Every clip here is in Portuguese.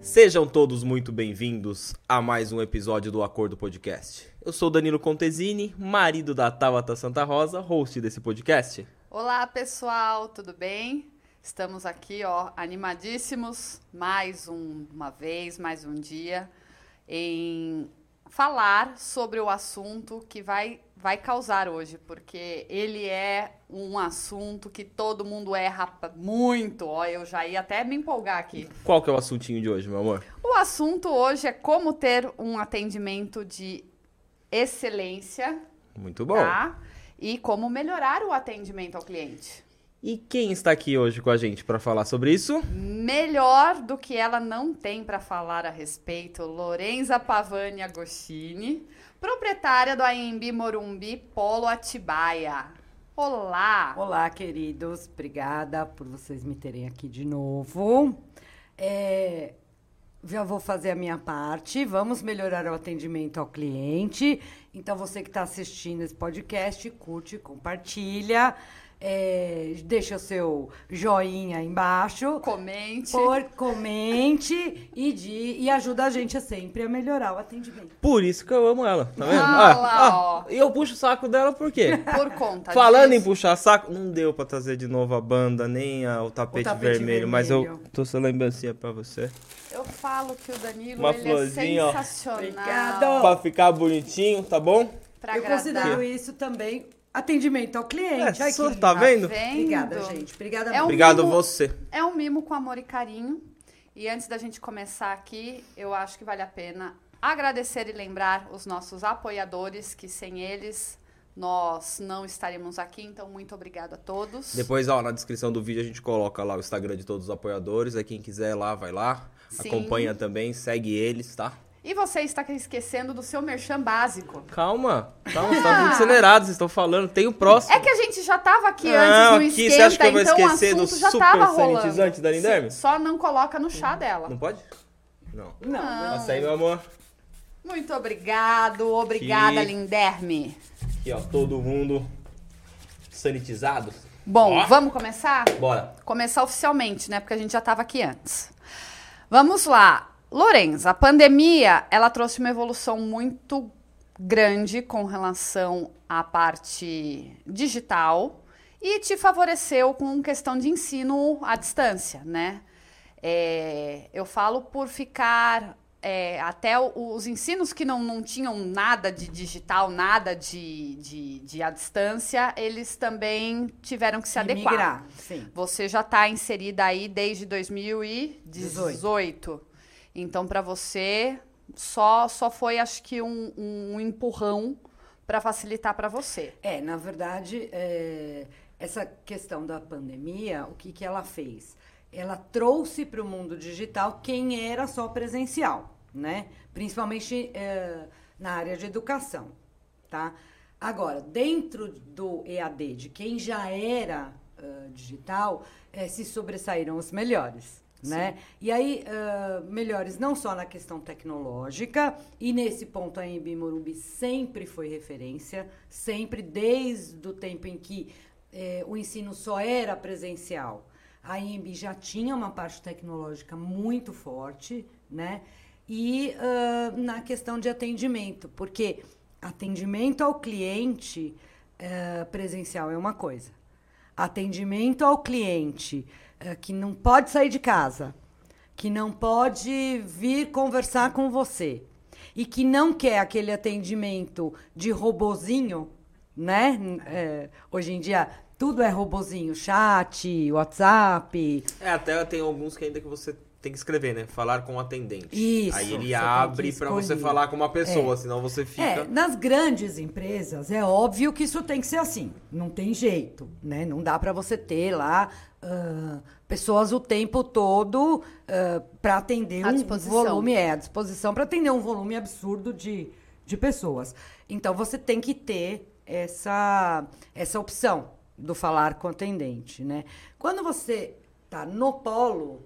Sejam todos muito bem-vindos a mais um episódio do Acordo Podcast. Eu sou Danilo Contesini, marido da Tabata Santa Rosa, host desse podcast. Olá, pessoal, tudo bem? Estamos aqui, ó, animadíssimos, mais um, uma vez, mais um dia, em falar sobre o assunto que vai, vai causar hoje, porque ele é um assunto que todo mundo erra muito. Ó, eu já ia até me empolgar aqui. Qual que é o assuntinho de hoje, meu amor? O assunto hoje é como ter um atendimento de excelência. Muito bom. Tá? E como melhorar o atendimento ao cliente. E quem está aqui hoje com a gente para falar sobre isso? Melhor do que ela não tem para falar a respeito, Lorenza Pavani Agostini, proprietária do AMB Morumbi Polo Atibaia. Olá! Olá, queridos. Obrigada por vocês me terem aqui de novo. É, já vou fazer a minha parte. Vamos melhorar o atendimento ao cliente. Então, você que está assistindo esse podcast, curte, compartilha. É, deixa o seu joinha aí embaixo. Comente. Por, comente e, de, e ajuda a gente a sempre a melhorar o atendimento. Por isso que eu amo ela, tá vendo? Ah, lá, ó. E eu puxo o saco dela por quê? Por conta Falando disso. em puxar saco, não deu pra trazer de novo a banda, nem a- o, tapete O tapete vermelho, mas eu vermelho. tô essa lembrancinha pra você. Eu falo que o Danilo Uma ele florzinha, ó. é sensacional. Obrigada. Pra ficar bonitinho, tá bom? Pra Eu agradar. considero isso também atendimento ao cliente. É, Ai, só- que tá vendo? Obrigada, gente. Obrigada É um mesmo. Obrigado mimo- você. É um mimo com amor e carinho. E antes da gente começar aqui, eu acho que vale a pena agradecer e lembrar os nossos apoiadores, que sem eles nós não estaríamos aqui. Então, muito obrigada a todos. Depois, ó, na descrição do vídeo a gente coloca lá o Instagram de todos os apoiadores. Aí quem quiser lá, vai lá. Sim. Acompanha também, segue eles, tá? E você está esquecendo do seu merchan básico. Calma, calma, vocês estão muito acelerados, vocês estão falando. Tem o próximo. É que a gente já estava aqui Não, antes no aqui esquenta, você acha que eu vou então esquecer o do assunto já super estava rolando. sanitizante da Linderme? Só não coloca no chá dela. Não pode? Não. Não, Passa aí, meu amor. Muito obrigado, obrigada, Que- Linderme. Aqui, ó, todo mundo sanitizado. Bom, Ó. vamos começar? Bora. Começar oficialmente, né? Porque a gente já estava aqui antes. Vamos lá. Lorenza, a pandemia, ela trouxe uma evolução muito grande com relação à parte digital e te favoreceu com questão de ensino à distância, né? É, eu falo por ficar é, até os ensinos que não, não tinham nada de digital, nada de, de, de à distância, eles também tiveram que se adequar. migrar, sim. Você já está inserida aí desde 2018. Então, para você, só, só foi, acho que, um, um empurrão para facilitar para você. É, na verdade, é, essa questão da pandemia, o que, que ela fez? Ela trouxe para o mundo digital quem era só presencial, né? Principalmente é, na área de educação, tá? Agora, dentro do EAD, de quem já era ah, digital, eh, se sobressaíram os melhores. Né? E aí, ah, melhores não só na questão tecnológica, e nesse ponto a Embi Morumbi sempre foi referência, sempre desde o tempo em que eh, o ensino só era presencial. A Embi já tinha uma parte tecnológica muito forte, né? E ah, na questão de atendimento, porque atendimento ao cliente eh, presencial é uma coisa. Atendimento ao cliente que não pode sair de casa, que não pode vir conversar com você e que não quer aquele atendimento de robozinho, né? Eh, hoje em dia tudo é robozinho, chat, WhatsApp. É, até tem alguns que ainda que você tem que escrever, né? Falar com o atendente. Isso, Aí ele abre pra você falar com uma pessoa, É. senão você É, fica. nas grandes empresas é óbvio que isso tem que ser assim, não tem jeito, né? Não dá para você ter lá ah, pessoas o tempo todo para atender À um disposição. volume é à disposição para atender um volume absurdo de, de pessoas. Então você tem que ter essa essa opção do falar com o atendente, né? Quando você tá no polo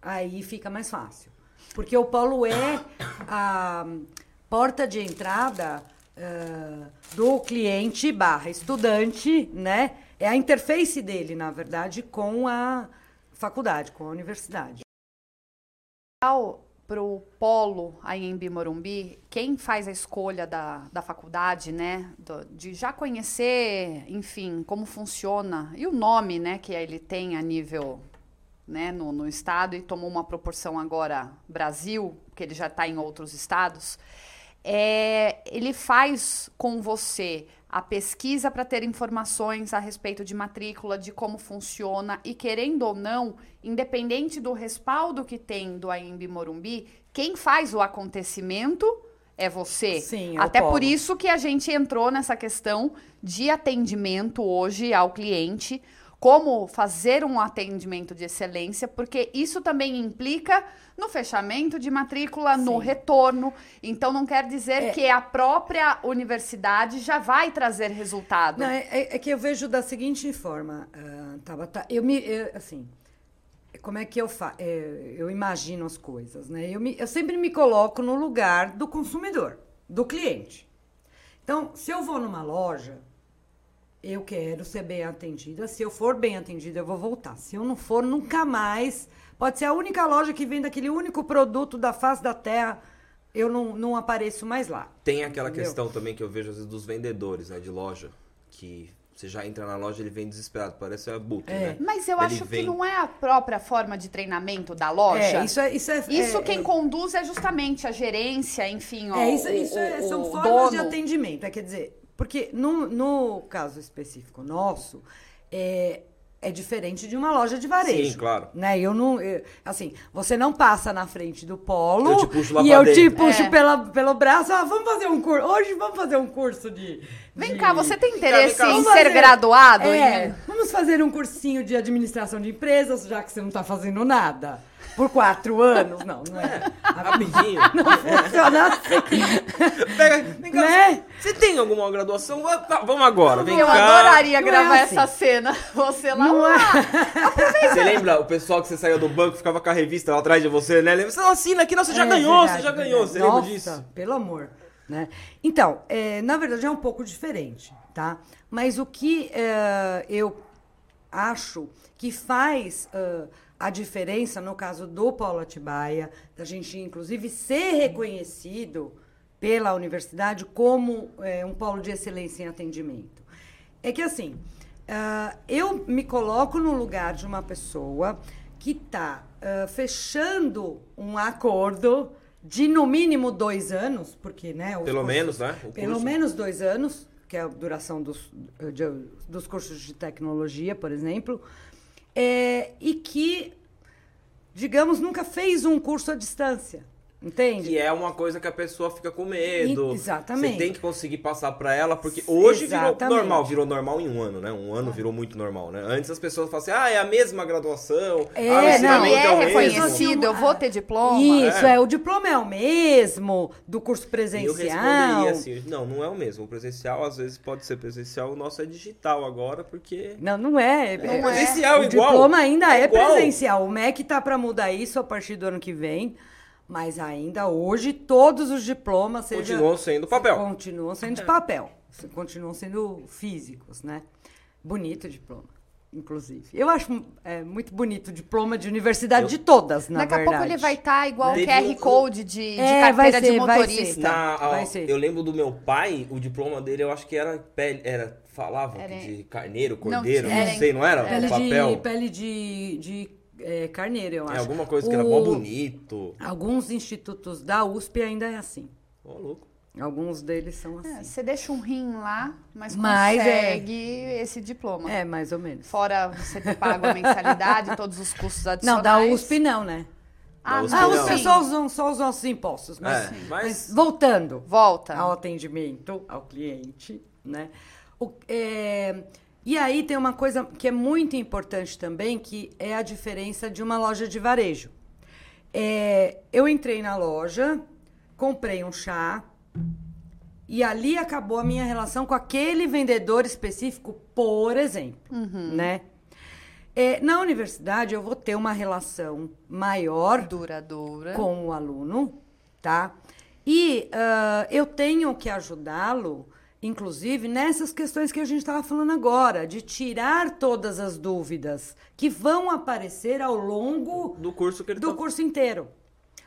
aí fica mais fácil. Porque o polo é a porta de entrada ah, do cliente barra estudante, né? É a interface dele, na verdade, com a faculdade, com a universidade. Para o polo aí em Bimorumbi, quem faz a escolha da, da faculdade, né, do- de já conhecer, enfim, como funciona e o nome, né, que ele tem a nível, né, no, no estado e tomou uma proporção agora Brasil, que ele já está em outros estados, é, ele faz com você a pesquisa para ter informações a respeito de matrícula, de como funciona e querendo ou não, independente do respaldo que tem do AIMB Morumbi, quem faz o acontecimento é você. Sim, é Até por isso que a gente entrou nessa questão de atendimento hoje ao cliente, como fazer um atendimento de excelência, porque isso também implica no fechamento de matrícula, no Sim. retorno. Então não quer dizer É. que a própria universidade já vai trazer resultado. Não, é, é- é que eu vejo da seguinte forma, ah, Tabata, eu me, eu, assim, como é que eu fa é, eu imagino as coisas, né? Eu, me- eu sempre me coloco no lugar do consumidor, do cliente. Então, se eu vou numa loja, eu quero ser bem atendida. Se eu for bem atendida, eu vou voltar. Se eu não for, nunca mais. Pode ser a única loja que vende aquele único produto da face da terra. Eu não, não apareço mais lá. Tem aquela Entendeu? questão também que eu vejo às vezes dos vendedores, né, de loja, que você já entra na loja ele vem desesperado, parece a Book, É. né? Mas eu Ele acho vem- que não é a própria forma de treinamento da loja. É, isso é. Isso, é, Isso é- quem é- conduz é justamente a gerência, enfim, ó, É, isso, o, isso é- o- são o formas de dono. atendimento. É, quer dizer, porque no, no caso específico nosso, é, é diferente de uma loja de varejo. Sim, claro. Né? Eu não, eu- assim, você não passa na frente do polo Eu te puxo lá e eu te dentro. puxo É. pela, pelo braço. Ah, vamos fazer um curso. Hoje vamos fazer um curso de. Vem de- cá, você tem Vem cá, interesse vem cá. em Vamos ser fazer- graduado? É, em- vamos fazer um cursinho de administração de empresas, já que você não está fazendo nada. Por quatro anos? Não, não é. Rapidinho. Funciona assim. Pega, vem cá, Né? Você tem alguma graduação? Va- va- Vamos agora, vem Eu cá. adoraria Não é gravar assim. essa cena. Você lá. Não é. Você lembra o pessoal que você saiu do banco, ficava com a revista lá atrás de você, né? Lembra? Você não assina aqui, não, você já É, ganhou, verdade, você já verdade. ganhou, você Nossa, lembra disso? pelo amor. Né? Então, é, na verdade é um pouco diferente, tá? Mas o que é, eu acho que faz ah, a diferença no caso do Paulo Atibaia, da gente inclusive ser reconhecido pela universidade como é, um polo de excelência em atendimento, é que assim, ah, eu me coloco no lugar de uma pessoa que está fechando um acordo de no mínimo dois anos, porque né, Pelo cursos- menos, né? Pelo menos dois anos, que é a duração dos, de- dos cursos de tecnologia, por exemplo, é, e que, digamos, nunca fez um curso à distância, entende? Que é uma coisa que a pessoa fica com medo. E- exatamente. Você tem que conseguir passar pra ela, porque hoje virou Exatamente. normal, virou normal em um ano, né? Um ano virou muito normal, né? Antes as pessoas falavam assim, ah, é a mesma graduação, É, ah, o não, Ele é o mesmo. reconhecido, eu vou ter diploma. Isso, É. é. o diploma é o mesmo do curso E eu presencial. responderia assim, não, não é o mesmo. O presencial, às vezes, pode ser presencial, o nosso é digital agora, porque... Não, não é. Não é é. Presencial o igual. diploma ainda é, igual. presencial. O MEC tá para mudar isso a partir do ano que vem, mas ainda hoje todos os diplomas seja, Continuam sendo papel. continuam sendo de papel, continuam sendo físicos, né? Bonito o diploma, inclusive. Eu acho é, muito bonito o diploma de universidade Eu- de todas, na Daqui verdade. a pouco ele vai estar igual o QR um- Code de, de É, vai carteira ser, de vai motorista. ser. Na, ser. eu lembro do meu pai, o diploma dele, eu acho que era pele, era falava Era- de carneiro, cordeiro, não, era- sei, não era? Pele papel. de, pele de, de é, carneiro, eu acho. É alguma coisa que era mó O- bonito. Alguns institutos da USP ainda é assim. Ô, louco. Alguns deles são É, assim. você deixa um rim lá, mas, Mas é- consegue esse diploma. É, mais ou menos. Fora você ter pago a mensalidade, todos os custos Não, adicionais. da USP não, né? Ah, Da USP Ah, não. os sim. pessoal usam só os nossos impostos. Mas, É, mas mas- voltando Volta. ao atendimento ao cliente, né? O- é, e aí tem uma coisa que é muito importante também, que é a diferença de uma loja de varejo. É, eu entrei na loja, comprei um chá, e ali acabou a minha relação com aquele vendedor específico, por exemplo, né? É, na universidade, eu vou ter uma relação maior Duradoura. com o aluno, tá? E uh, eu tenho que ajudá-lo, inclusive, nessas questões que a gente estava falando agora, de tirar todas as dúvidas que vão aparecer ao longo do curso, que ele do tá... curso inteiro.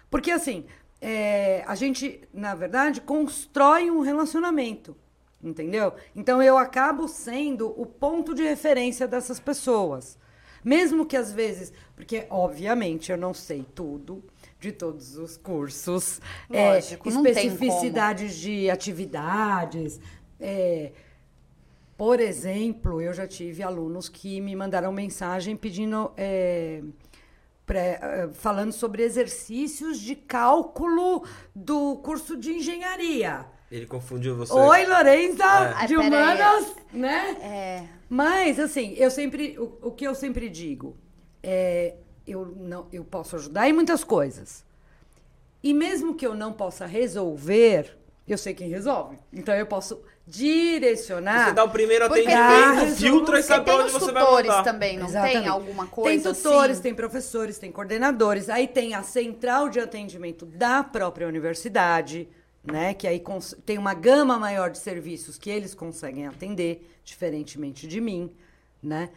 Porque, assim, é, a gente, na verdade, constrói um relacionamento. Entendeu? Então eu acabo sendo o ponto de referência dessas pessoas. Mesmo que às vezes, porque obviamente eu não sei tudo, de todos os cursos, é, Lógico, é, especificidades de atividades. É, por exemplo, eu já tive alunos que me mandaram mensagem pedindo. É, pré, é, falando sobre exercícios de cálculo do curso de engenharia. Ele confundiu você. Oi, Lorenza, é. de humanas, né? É. Mas, assim, eu sempre. O, o que eu sempre digo é eu, não, eu posso ajudar em muitas coisas. E mesmo que eu não possa resolver, eu sei quem resolve. Então eu posso direcionar. Você dá o primeiro atendimento, filtra e sabe onde você vai tutores também, não Exatamente. tem alguma coisa Tem tutores, assim? tem professores, tem coordenadores. Aí tem a central de atendimento da própria universidade, né? Que aí tem uma gama maior de serviços que eles conseguem atender, diferentemente de mim, né?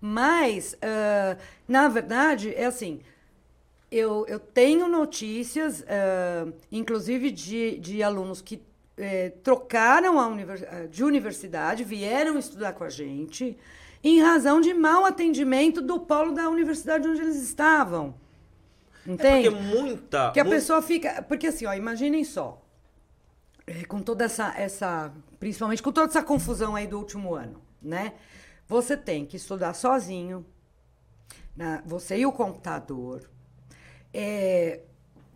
Mas, uh, na verdade, é assim. Eu, eu tenho notícias, uh, inclusive de, de alunos que eh, trocaram univers de universidade, vieram estudar com a gente, em razão de mau atendimento do polo da universidade onde eles estavam. Entende? É porque muita. Que a pessoa fica. Porque assim, ó, imaginem só. É, com toda essa, essa. Principalmente com toda essa confusão aí do último ano, né? Você tem que estudar sozinho, né? você e o computador. É,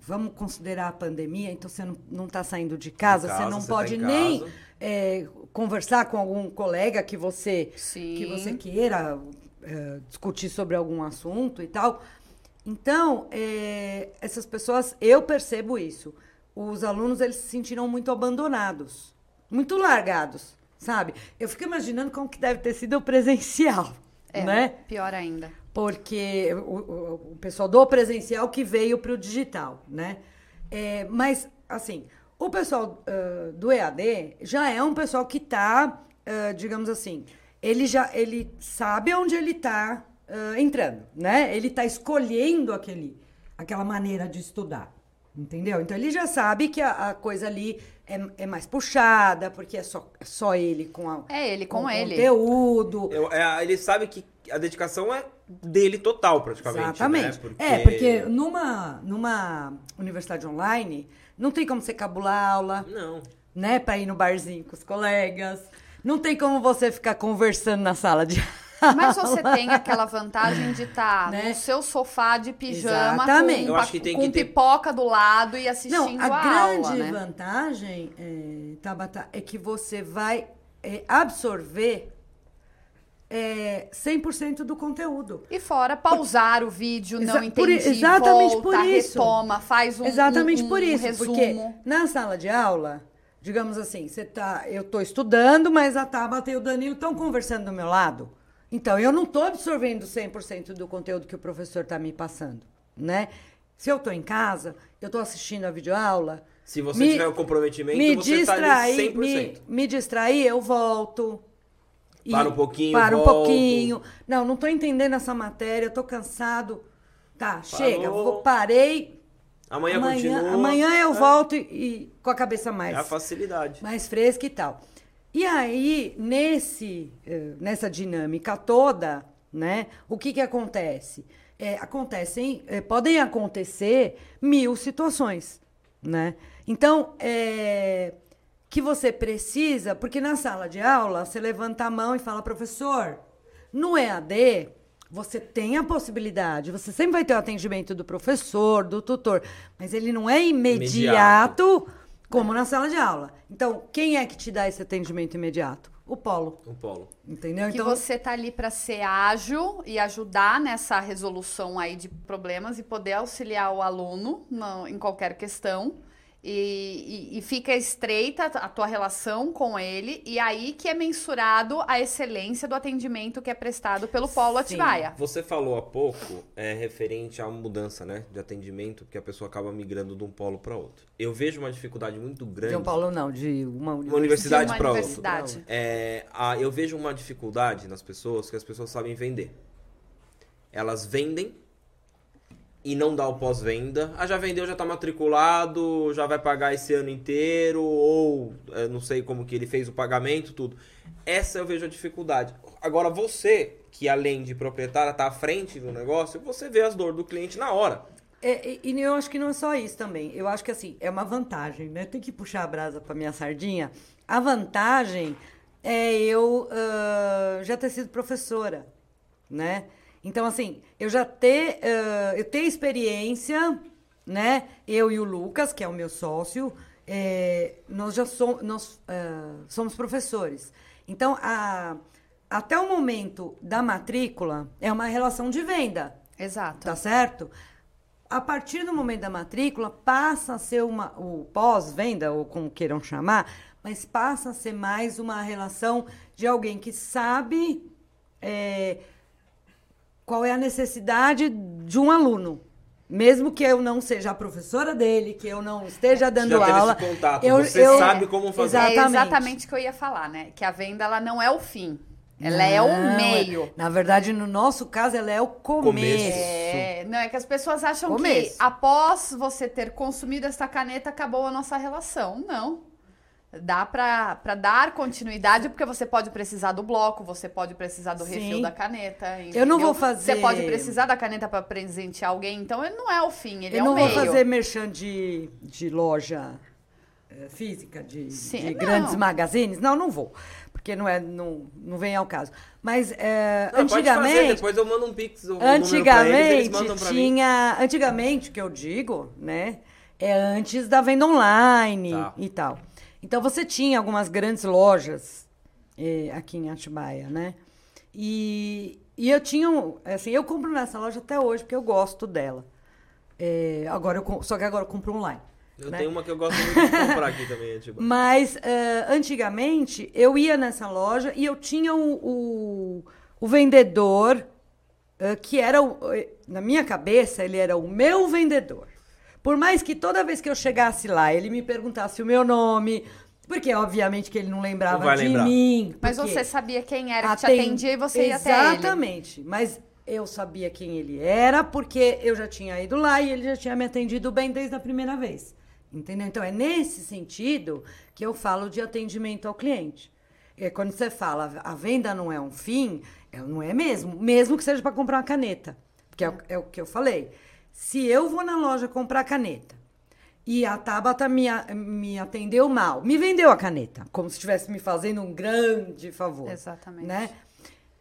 vamos considerar a pandemia, então você não está saindo de casa, casa, você não você tá pode tá nem é, conversar com algum colega que você, que você queira é, discutir sobre algum assunto e tal. Então, é, essas pessoas, eu percebo isso. Os alunos, eles se sentiram muito abandonados, muito largados sabe? Eu fico imaginando como que deve ter sido o presencial, é, né? Pior ainda. Porque o, o, pessoal do presencial que veio para o digital, né? É, mas, assim, o pessoal uh, do EAD já é um pessoal que está, uh, digamos assim, ele já ele sabe onde ele está uh, entrando, né? Ele está escolhendo aquele, aquela maneira de estudar. Entendeu? Então ele já sabe que a, a coisa ali é, é, mais puxada, porque é só, é só ele com a, É ele com, com ele. conteúdo. Eu, é, ele sabe que a dedicação é dele total, praticamente. Né? Exatamente. Né? Porque... É, porque numa, numa universidade online, não tem como você cabular aula. Não. Né? Pra ir no barzinho com os colegas. Não tem como você ficar conversando na sala de mas você tem aquela vantagem de estar tá né? no seu sofá de pijama Exatamente. com, com ter... pipoca do lado e assistindo Não, a, a grande aula, né? vantagem, é, Tabata, é que você vai é, absorver é, 100% do conteúdo. E fora pausar por... o vídeo, não Exa entendi, por, exatamente volta, por isso. retoma, faz um Exatamente um, por um isso, resumo. porque na sala de aula, digamos assim, você tá, eu estou estudando, mas a Tabata e o Danilo estão conversando do meu lado. Então, eu não estou absorvendo 100% do conteúdo que o professor está me passando, né? Se eu estou em casa, eu estou assistindo a videoaula... Se você me, tiver o um comprometimento, me você está ali 100%. Me, me distrair, eu volto. Para um pouquinho, Para volto. um pouquinho. Não, não estou entendendo essa matéria, estou cansado. Tá, Parou. chega, vou, parei. Amanhã, amanhã continua. Amanhã eu é. volto e, e, com a cabeça mais... É a facilidade. Mais fresca e tal. E aí, nesse, eh, nessa dinâmica toda, né, o que, que acontece? É, acontecem, é, podem acontecer mil situações, né? Então, é, que você precisa, porque na sala de aula você levanta a mão e fala, professor, no EAD você tem a possibilidade, você sempre vai ter o atendimento do professor, do tutor, mas ele não é imediato. imediato como na sala de aula. Então, quem é que te dá esse atendimento imediato? O polo. O polo. Entendeu? Que então, você tá ali para ser ágil e ajudar nessa resolução aí de problemas e poder auxiliar o aluno no, em qualquer questão. E, e, e fica estreita a tua relação com ele, e aí que é mensurado a excelência do atendimento que é prestado pelo Polo Sim. Atibaia. Você falou há pouco é, referente à mudança né, de atendimento, que a pessoa acaba migrando de um polo para outro. Eu vejo uma dificuldade muito grande. São Paulo não, de uma Uma universidade De uma para outra. universidade. É, a- eu vejo uma dificuldade nas pessoas que as pessoas sabem vender. Elas vendem e não dá o pós-venda. Ah, já vendeu, já tá matriculado, já vai pagar esse ano inteiro, ou é, não sei como que ele fez o pagamento, tudo. Essa eu vejo a dificuldade. Agora, você, que além de proprietária tá à frente do negócio, você vê as dores do cliente na hora. É, e, eu acho que não é só isso também. Eu acho que assim, é uma vantagem, né? Tem que puxar a brasa para minha sardinha. A vantagem é eu ah, já ter sido professora, né? Então, assim, eu já ter, ah, eu ter experiência, né? Eu e o Lucas, que é o meu sócio, é, nós já som- nós, ah, somos professores. Então, a- até o momento da matrícula é uma relação de venda. Exato. Tá certo? A partir do momento da matrícula, passa a ser uma, o pós-venda, ou como queiram chamar, mas passa a ser mais uma relação de alguém que sabe é, qual é a necessidade de um aluno. Mesmo que eu não seja a professora dele, que eu não esteja dando já teve esse aula. contato, eu, você eu- sabe como fazer. É Exatamente. exatamente o que eu ia falar, né? Que a venda ela não é o fim. Ela é o Não, meio. Na verdade, no nosso caso, ela é o começo. Começo. É, não, é que as pessoas acham Começo. que após você ter consumido essa caneta, acabou a nossa relação. Não. Dá pra dar continuidade, porque você pode precisar do bloco, você pode precisar do Sim. refil da caneta. Eu não entendeu? vou fazer- Você pode precisar da caneta pra presentear alguém, então ele não é o fim, ele eu é não o vou meio. fazer merchan de, de loja eh, física, de, Sim, de não. grandes magazines. Não, não vou. Porque não, é, não, não vem ao caso. Mas eh, Não, pode fazer, antigamente. depois eu mando um pix, o eles, eles Antigamente mim. tinha. Antigamente, que eu digo, né? É antes da venda online Tá. e tal. Então você tinha algumas grandes lojas eh, aqui em Atibaia, né? E, e eu tinha. Assim, eu compro nessa loja até hoje, porque eu gosto dela. Eh, agora eu, só que agora eu compro online. Eu né? tenho uma que eu gosto muito de comprar aqui também, Atiba. Mas eh, antigamente eu ia nessa loja e eu tinha o, o, o vendedor eh, que era, o, na minha cabeça, ele era o meu vendedor. Por mais que toda vez que eu chegasse lá, ele me perguntasse o meu nome, porque obviamente que ele não lembrava Não de lembrar. mim. Mas você sabia quem era que te aten- atendia e você ia até ele. Exatamente. Mas eu sabia quem ele era, porque eu já tinha ido lá e ele já tinha me atendido bem desde a primeira vez. Entendeu? Então é nesse sentido que eu falo de atendimento ao cliente. É quando você fala a venda não é um fim, é, não é mesmo, mesmo que seja para comprar uma caneta. Porque é, o- é o que eu falei. Se eu vou na loja comprar caneta e a Tabata me, me atendeu mal, me vendeu a caneta, como se estivesse me fazendo um grande favor. Exatamente. Né?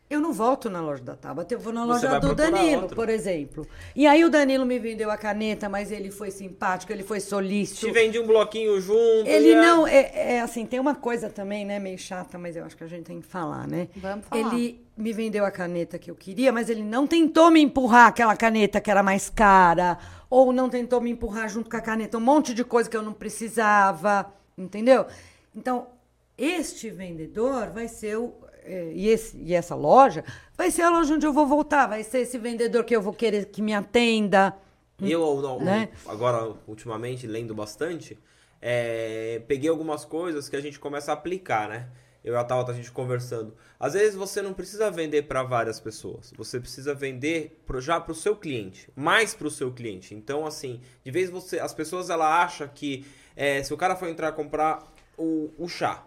Eu não volto na loja da Tabata, eu vou na loja do Danilo, outra. por exemplo. E aí o Danilo me vendeu a caneta, mas ele foi simpático, ele foi solícito. Te vendi um bloquinho junto. Ele a- não, é, é assim, tem uma coisa também, né, meio chata, mas eu acho que a gente tem que falar, né? Vamos falar. Ele me vendeu a caneta que eu queria, mas ele não tentou me empurrar aquela caneta que era mais cara, ou não tentou me empurrar junto com a caneta um monte de coisa que eu não precisava, entendeu? Então, este vendedor vai ser o. eh, E, esse, e essa loja vai ser a loja onde eu vou voltar, vai ser esse vendedor que eu vou querer que me atenda. E eu, não, Né? agora, ultimamente, lendo bastante, é, peguei algumas coisas que a gente começa a aplicar, né? Eu e a Tauta, a gente conversando. Às vezes você não precisa vender para várias pessoas. Você precisa vender pro, já para o seu cliente. Mais para o seu cliente. Então, assim, de vez você... As pessoas, ela acham que... é, se o cara for entrar comprar o, o chá.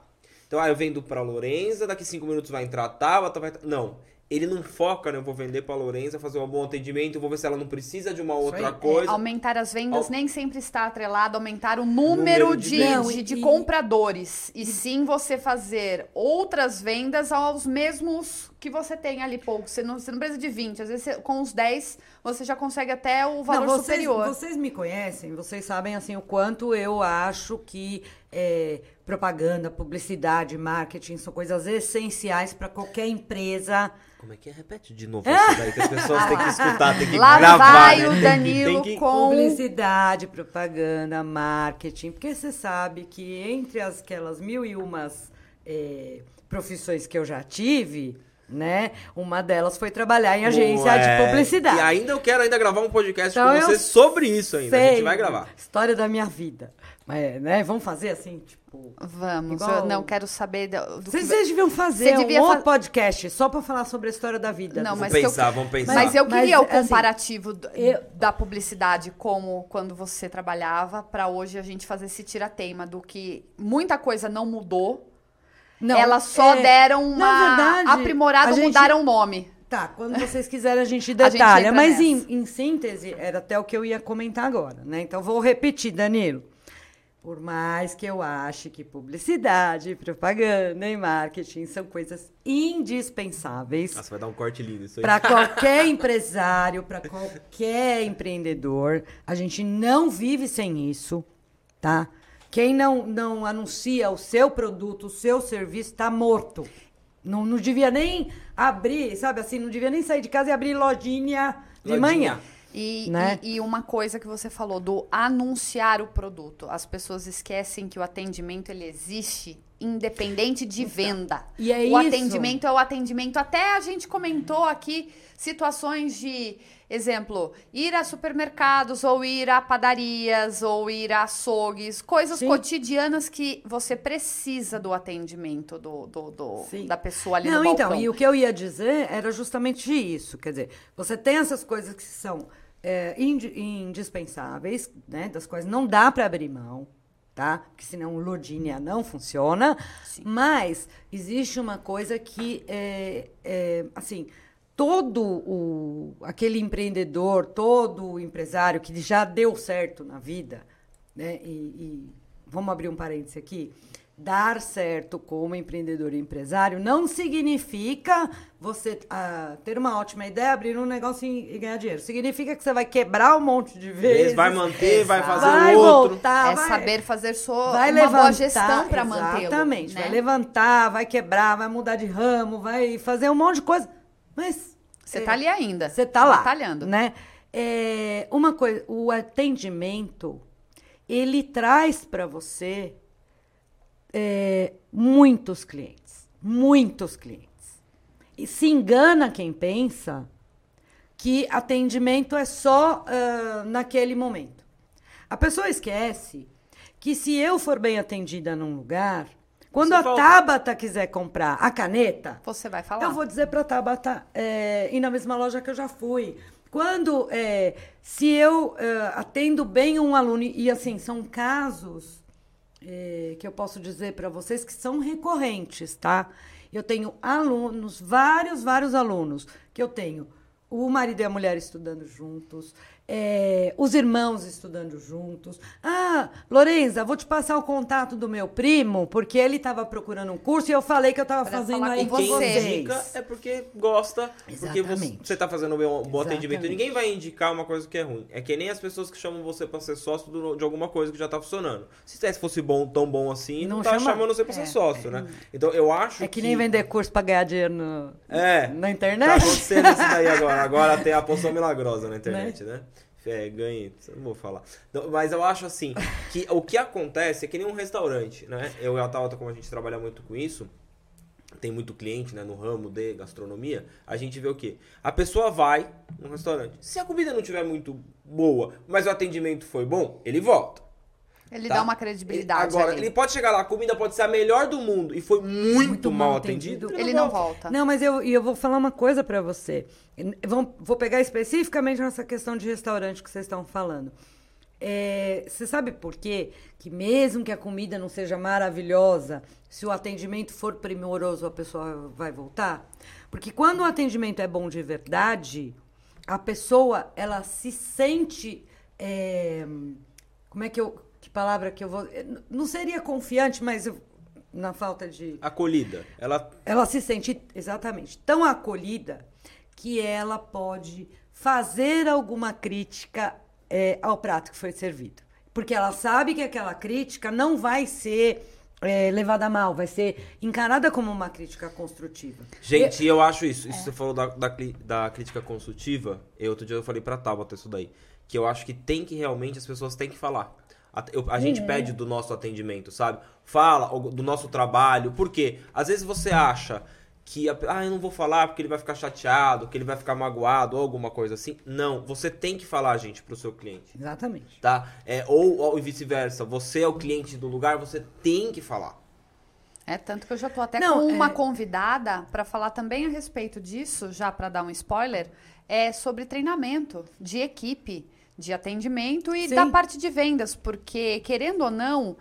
Então, ah, eu vendo para Lorenza, daqui cinco minutos vai entrar a Tabata, vai... Não. Ele não foca, né? Eu vou vender para Lorenza, fazer um bom atendimento, vou ver se ela não precisa de uma outra aí. coisa. É, aumentar as vendas Au- nem sempre está atrelado a aumentar o número, Número de de, de, de compradores. E sim você fazer outras vendas aos mesmos que você tem ali pouco. Você não, você não precisa de 20. Às vezes você- com os 10 você já consegue até o valor Não, vocês, superior. Vocês me conhecem, vocês sabem assim o quanto eu acho que é, propaganda, publicidade, marketing são coisas essenciais para qualquer empresa. Como é que é? Repete de novo isso daí, que as pessoas têm que escutar, têm que Lá gravar. vai né? o que- Danilo tem que- com- Publicidade, propaganda, marketing, porque você sabe que entre as- aquelas mil e umas é, profissões que eu já tive, né? Uma delas foi trabalhar em agência É, de publicidade. E ainda eu quero ainda gravar um podcast Então com você sobre isso ainda. A gente vai gravar. História da minha vida. Mas, né? Vamos fazer assim, tipo. Vamos, Igual- eu não quero saber do, do Vocês, que... vocês deviam fazer Você devia um outro fa- podcast só pra falar sobre a história da vida. Não, mas Vamos que eu- pensar, vamos pensar. Mas eu Mas, queria o assim, comparativo do- eu- da publicidade como quando você trabalhava para hoje a gente fazer esse tira-teima do que muita coisa não mudou. Não, Elas só é, deram uma verdade, aprimorada, a gente- mudaram o nome. Tá, quando vocês quiserem a gente gente detalha. entra mas nessa. em, em síntese, era até o que eu ia comentar agora, né? Então vou repetir, Danilo. Por mais que eu ache que publicidade, propaganda e marketing são coisas indispensáveis Nossa, vai dar um corte lindo isso aí. para qualquer empresário, para qualquer empreendedor, a gente não vive sem isso, tá? Quem não, não anuncia o seu produto, o seu serviço, está morto. Não, não devia nem abrir, sabe assim, não devia nem sair de casa e abrir lojinha de manhã. E, Né? e, e uma coisa que você falou do anunciar o produto. As pessoas esquecem que o atendimento ele existe independente de venda. e é o isso. atendimento é o atendimento. Até a gente comentou aqui situações de, exemplo, ir a supermercados ou ir a padarias ou ir a açougues, coisas Sim. cotidianas que você precisa do atendimento do, do- do- da pessoa ali Não, no então, balcão. e o que eu ia dizer era justamente isso. Quer dizer, você tem essas coisas que são é, indi- indispensáveis, né? Das quais não dá para abrir mão, tá? Porque senão o Lodinha não funciona. Mas existe uma coisa que é, é, assim. Todo o, aquele empreendedor, todo o empresário que já deu certo na vida, né? E, e vamos abrir um parêntese aqui. Dar certo como empreendedor e empresário não significa você ah, ter uma ótima ideia, abrir um negócio e, ganhar dinheiro. Significa que você vai quebrar um monte de vezes. Vai manter, vai fazer vai outro. voltar, é vai- saber fazer sua vai uma levantar, boa gestão para mantê-lo. Exatamente. né? Vai levantar, vai quebrar, vai mudar de ramo, vai fazer um monte de coisa. Mas Você é, tá ali ainda. Você tá lá. Batalhando. Né? É, uma coisa, o atendimento, ele traz para você é, muitos clientes. Muitos clientes. E se engana quem pensa que atendimento é só ah, naquele momento. A pessoa esquece que se eu for bem atendida num lugar, quando Você a volta. Tabata quiser comprar a caneta, Você vai falar. eu vou dizer para a Tabata é, ir na mesma loja que eu já fui. Quando, é, se eu é, atendo bem um aluno, e assim, são casos é, que eu posso dizer para vocês que são recorrentes, tá? Eu tenho alunos, vários, vários alunos, que eu tenho o marido e a mulher estudando juntos, é, os irmãos estudando juntos. Ah, Lorenza, vou te passar o contato do meu primo, porque ele estava procurando um curso e eu falei que eu estava fazendo aí com Quem vocês. indica é porque gosta, porque você, Exatamente. você tá fazendo um bom bom atendimento. Exatamente. Ninguém vai indicar uma coisa que é ruim. É que nem as pessoas que chamam você pra ser sócio do- de alguma coisa que já tá funcionando. Se esse fosse bom, tão bom assim, não, Não tá chama- chamando você pra ser sócio, né? Então eu acho É que nem vender curso para ganhar dinheiro no- É. na Tá internet. acontecendo isso daí agora. Agora tem a poção milagrosa na internet, né? É, ganhe, não vou falar. Mas eu acho assim, que o que acontece é que nem um restaurante, né? Eu e a Tauta, como a gente trabalha muito com isso, tem muito cliente, né, no ramo de gastronomia, a gente vê o quê? A pessoa vai num restaurante. Se a comida não tiver muito boa, mas o atendimento foi bom, ele volta. Ele tá? dá uma credibilidade. Agora, ali. ele pode chegar lá, a comida pode ser a melhor do mundo e foi muito, mal atendido. Ele não volta. Não, mas eu, e eu vou falar uma coisa para você. Vamos, vou pegar especificamente nessa questão de restaurante que vocês estão falando. É, você sabe por quê? Que mesmo que a comida não seja maravilhosa, se o atendimento for primoroso, a pessoa vai voltar? Porque quando o atendimento é bom de verdade, a pessoa ela se sente. é, como é que eu. Que palavra que eu vou. Não seria confiante, mas eu- na falta de Acolhida. Ela ela se sente exatamente tão acolhida que ela pode fazer alguma crítica é, ao prato que foi servido. Porque ela sabe que aquela crítica não vai ser é, levada a mal, vai ser encarada como uma crítica construtiva. Gente, eu, eu acho isso. Isso é. você falou da, da, da, crítica construtiva. Eu, outro dia eu falei pra Tabata isso daí. Que eu acho que tem que realmente, as pessoas têm que falar. A, eu, a gente uhum. pede do nosso atendimento, sabe? Fala do nosso trabalho. Por quê? Às vezes você acha que ah, eu não vou falar porque ele vai ficar chateado, que ele vai ficar magoado ou alguma coisa assim. Não, você tem que falar, gente, pro seu cliente. Exatamente. Tá? É, ou, ou vice-versa, você é o cliente do lugar, você tem que falar. É tanto que eu já tô até não, com uma é... convidada para falar também a respeito disso, já para dar um spoiler, é sobre treinamento de equipe, de atendimento e Sim. da parte de vendas, porque querendo ou não,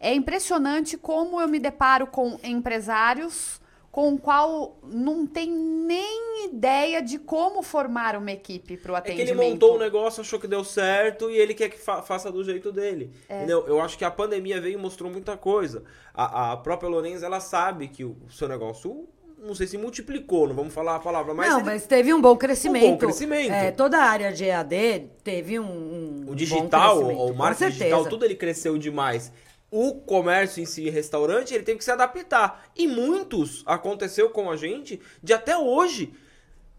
é impressionante como eu me deparo com empresários com o qual não tem nem ideia de como formar uma equipe para o atendimento. É que ele montou um negócio, achou que deu certo e ele quer que fa faça do jeito dele. É. Entendeu? Eu acho que a pandemia veio e mostrou muita coisa. A, a própria Lorenza, ela sabe que o seu negócio não sei se multiplicou, não vamos falar a palavra, mas. Não, ele... mas teve um bom crescimento. Um bom crescimento. É, toda a área de EAD teve um. um o digital, o marketing digital, tudo ele cresceu demais o comércio em si, restaurante, ele teve que se adaptar. E muitos aconteceu com a gente de até hoje.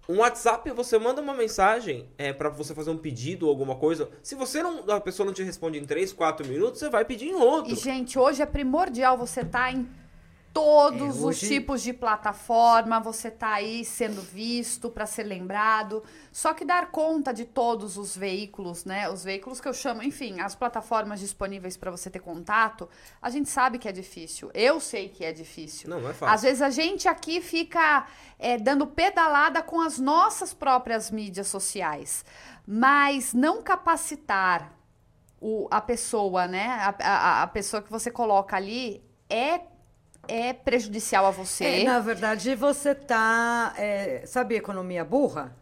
Um WhatsApp, você manda uma mensagem é, para você fazer um pedido ou alguma coisa. Se você não, a pessoa não te responde em 3, 4 minutos, você vai pedir em outro. E, gente, hoje é primordial você estar tá em todos é, hoje... os tipos de plataforma, você tá aí sendo visto para ser lembrado. Só que dar conta de todos os veículos, né? Os veículos que eu chamo, enfim, as plataformas disponíveis para você ter contato, a gente sabe que é difícil. Eu sei que é difícil. Não, não é fácil. Às vezes a gente aqui fica é, dando pedalada com as nossas próprias mídias sociais, mas não capacitar o, a pessoa, né? A, a, a pessoa que você coloca ali é é prejudicial a você. É, na verdade, você tá. É, sabe economia burra?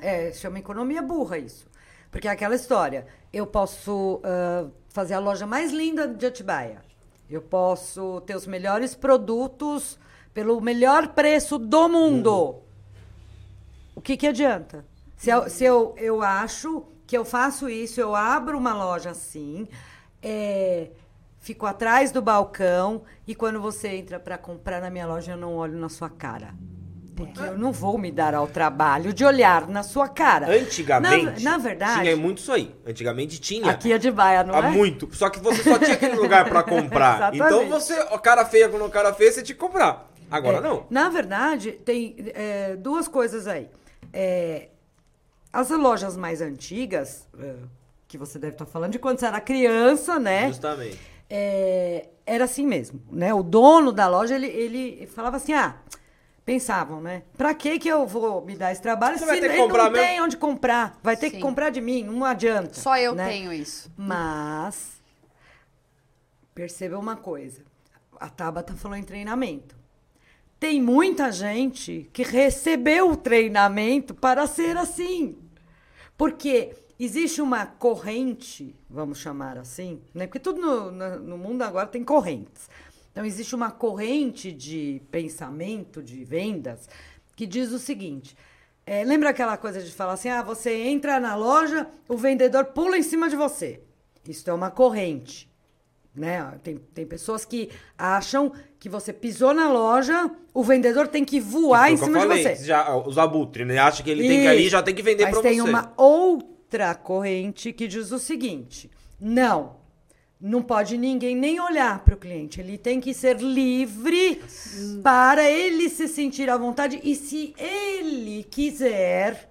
É. é. chama economia burra isso. Porque é aquela história. Eu posso uh, fazer a loja mais linda de Atibaia. Eu posso ter os melhores produtos pelo melhor preço do mundo. Uhum. O que, que adianta? Se, eu, se eu, eu acho que eu faço isso, eu abro uma loja assim, é, fico atrás do balcão e quando você entra para comprar na minha loja, eu não olho na sua cara. Porque eu não vou me dar ao trabalho de olhar na sua cara. Antigamente. Na, na verdade. Tinha muito isso aí. Antigamente tinha. Aqui é de baia, não há é? muito. Só que você só tinha aquele lugar para comprar. então você, o cara feia com o cara feia, você tinha que comprar. Agora é, não. Na verdade, tem é, duas coisas aí. É, as lojas mais antigas, é, que você deve estar falando de quando você era criança, né? Justamente é, era assim mesmo, né? O dono da loja, ele, ele falava assim, ah, pensavam, né? Pra que que eu vou me dar esse trabalho Você se ele não mesmo? tem onde comprar? Vai ter Sim. que comprar de mim, não adianta. Só eu né? tenho isso. Mas, perceba uma coisa. A Tabata falou em treinamento. Tem muita gente que recebeu o treinamento para ser assim. Porque existe uma corrente, vamos chamar assim, né? Porque tudo no, no, mundo agora tem correntes. Então, existe uma corrente de pensamento, de vendas, que diz o seguinte: é, lembra aquela coisa de falar assim, ah, você entra na loja, o vendedor pula em cima de você. Isso é uma corrente. Né? Tem, tem pessoas que acham que você pisou na loja, o vendedor tem que voar em cima falei, de você. Já, os abutres, né? Acha que ele tem que ali já tem que vender para você. Mas tem uma outra outra corrente que diz o seguinte: não, não pode ninguém nem olhar para o cliente. Ele tem que ser livre para ele se sentir à vontade. E se ele quiser,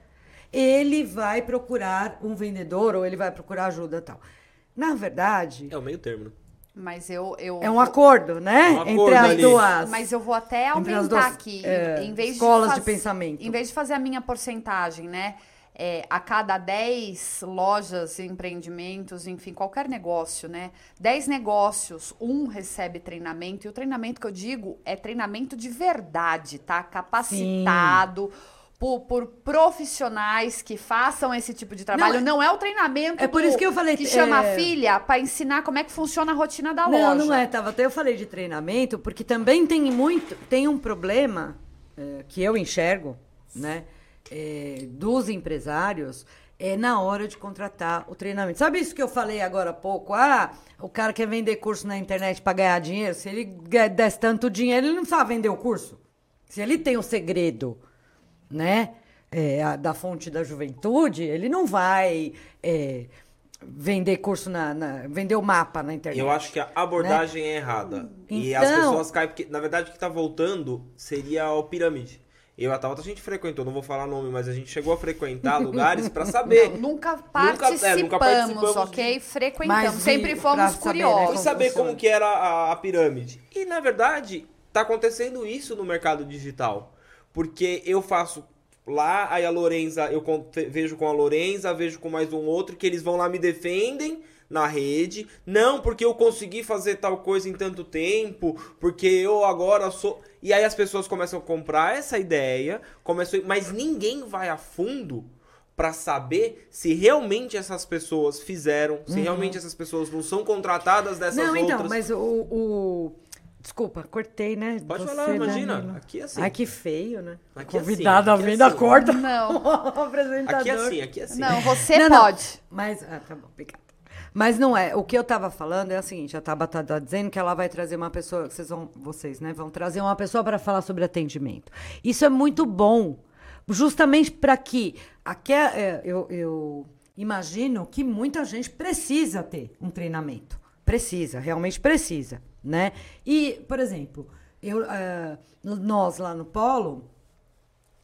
ele vai procurar um vendedor ou ele vai procurar ajuda tal. Na verdade. É o meio termo, né? Mas eu, eu. É um acordo, né? Um acordo Entre as ali. duas. Mas eu vou até aumentar duas, aqui. É, em vez escolas de, faz... de pensamento. Em vez de fazer a minha porcentagem, né? É, a cada 10 lojas, empreendimentos, enfim, qualquer negócio, né? 10 negócios, um recebe treinamento, e o treinamento que eu digo é treinamento de verdade, tá? Capacitado. Por, por, profissionais que façam esse tipo de trabalho. Não, não é o treinamento é por isso que eu falei que chama é... a filha para ensinar como é que funciona a rotina da não, loja. Não, não é, tava até eu falei de treinamento porque também tem muito, tem um problema é, que eu enxergo, né? É, dos empresários é na hora de contratar o treinamento. Sabe isso que eu falei agora há pouco? Ah, o cara quer vender curso na internet para ganhar dinheiro. Se ele desse tanto dinheiro, ele não sabe vender o curso. Se ele tem o segredo, né? É, da fonte da juventude, ele não vai é, vender curso na, na, vender o mapa na internet. Eu acho que a abordagem né? é errada. Então, e as Então- pessoas caem, porque, na verdade, o que tá voltando seria o pirâmide. Eu e a Tabata, a gente frequentou, não vou falar nome, mas a gente chegou a frequentar lugares pra saber. Nunca Nunca- participamos, é, nunca participamos ok? de- Frequentamos. Mas Sempre fomos saber, né, curiosos. Fui como saber funciona. como que era a, a pirâmide. E, na verdade, tá acontecendo isso no mercado digital. Porque eu faço lá, aí a Lorenza, eu vejo com a Lorenza, vejo com mais um outro, que eles vão lá me defendem na rede. Não, porque eu consegui fazer tal coisa em tanto tempo, porque eu agora sou... E aí as pessoas começam a comprar essa ideia, começam... mas ninguém vai a fundo pra saber se realmente essas pessoas fizeram, se realmente essas pessoas não são contratadas dessas Uhum. Não, outras. então, mas o, o- Desculpa, cortei, né? Pode Você, falar, imagina. Danilo. Aqui é assim. Ai, que feio, né? Aqui é Convidado assim, a aqui é vir assim. da corda. Não. o apresentador. Aqui é assim, aqui é assim. Não, você Não, não. pode. Mas, ah, tá bom, obrigada. Mas não é. O que eu tava falando é o seguinte: a Tabata tá dizendo que ela vai trazer uma pessoa. Vocês vão, vocês, né? Vão trazer uma pessoa para falar sobre atendimento. Isso é muito bom. Justamente para que. Aque, é, eu, eu imagino que muita gente precisa ter um treinamento. Precisa, realmente precisa. Né? E, por exemplo, eu, ah, nós lá no Polo,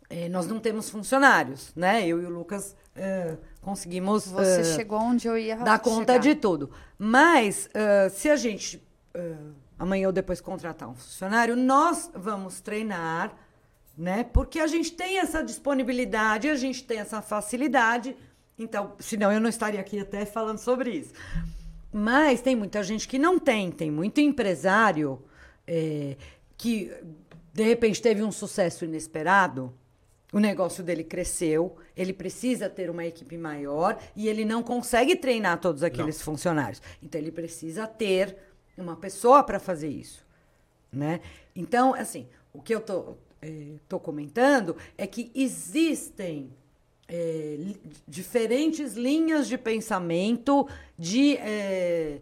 eh, nós não temos funcionários, né? Eu e o Lucas eh, conseguimos Você eh, chegou onde eu ia dar conta chegar. de tudo. Mas eh, se a gente eh, amanhã ou depois contratar um funcionário, nós vamos treinar, né? Porque a gente tem essa disponibilidade, a gente tem essa facilidade. Então, senão eu não estaria aqui até falando sobre isso. Mas tem muita gente que não tem, tem muito empresário eh, que de repente teve um sucesso inesperado, o negócio dele cresceu, ele precisa ter uma equipe maior e ele não consegue treinar todos aqueles funcionários. Então ele precisa ter uma pessoa para fazer isso, né? Então, assim, o que eu tô, eh, tô comentando é que existem eh, diferentes linhas de pensamento de eh,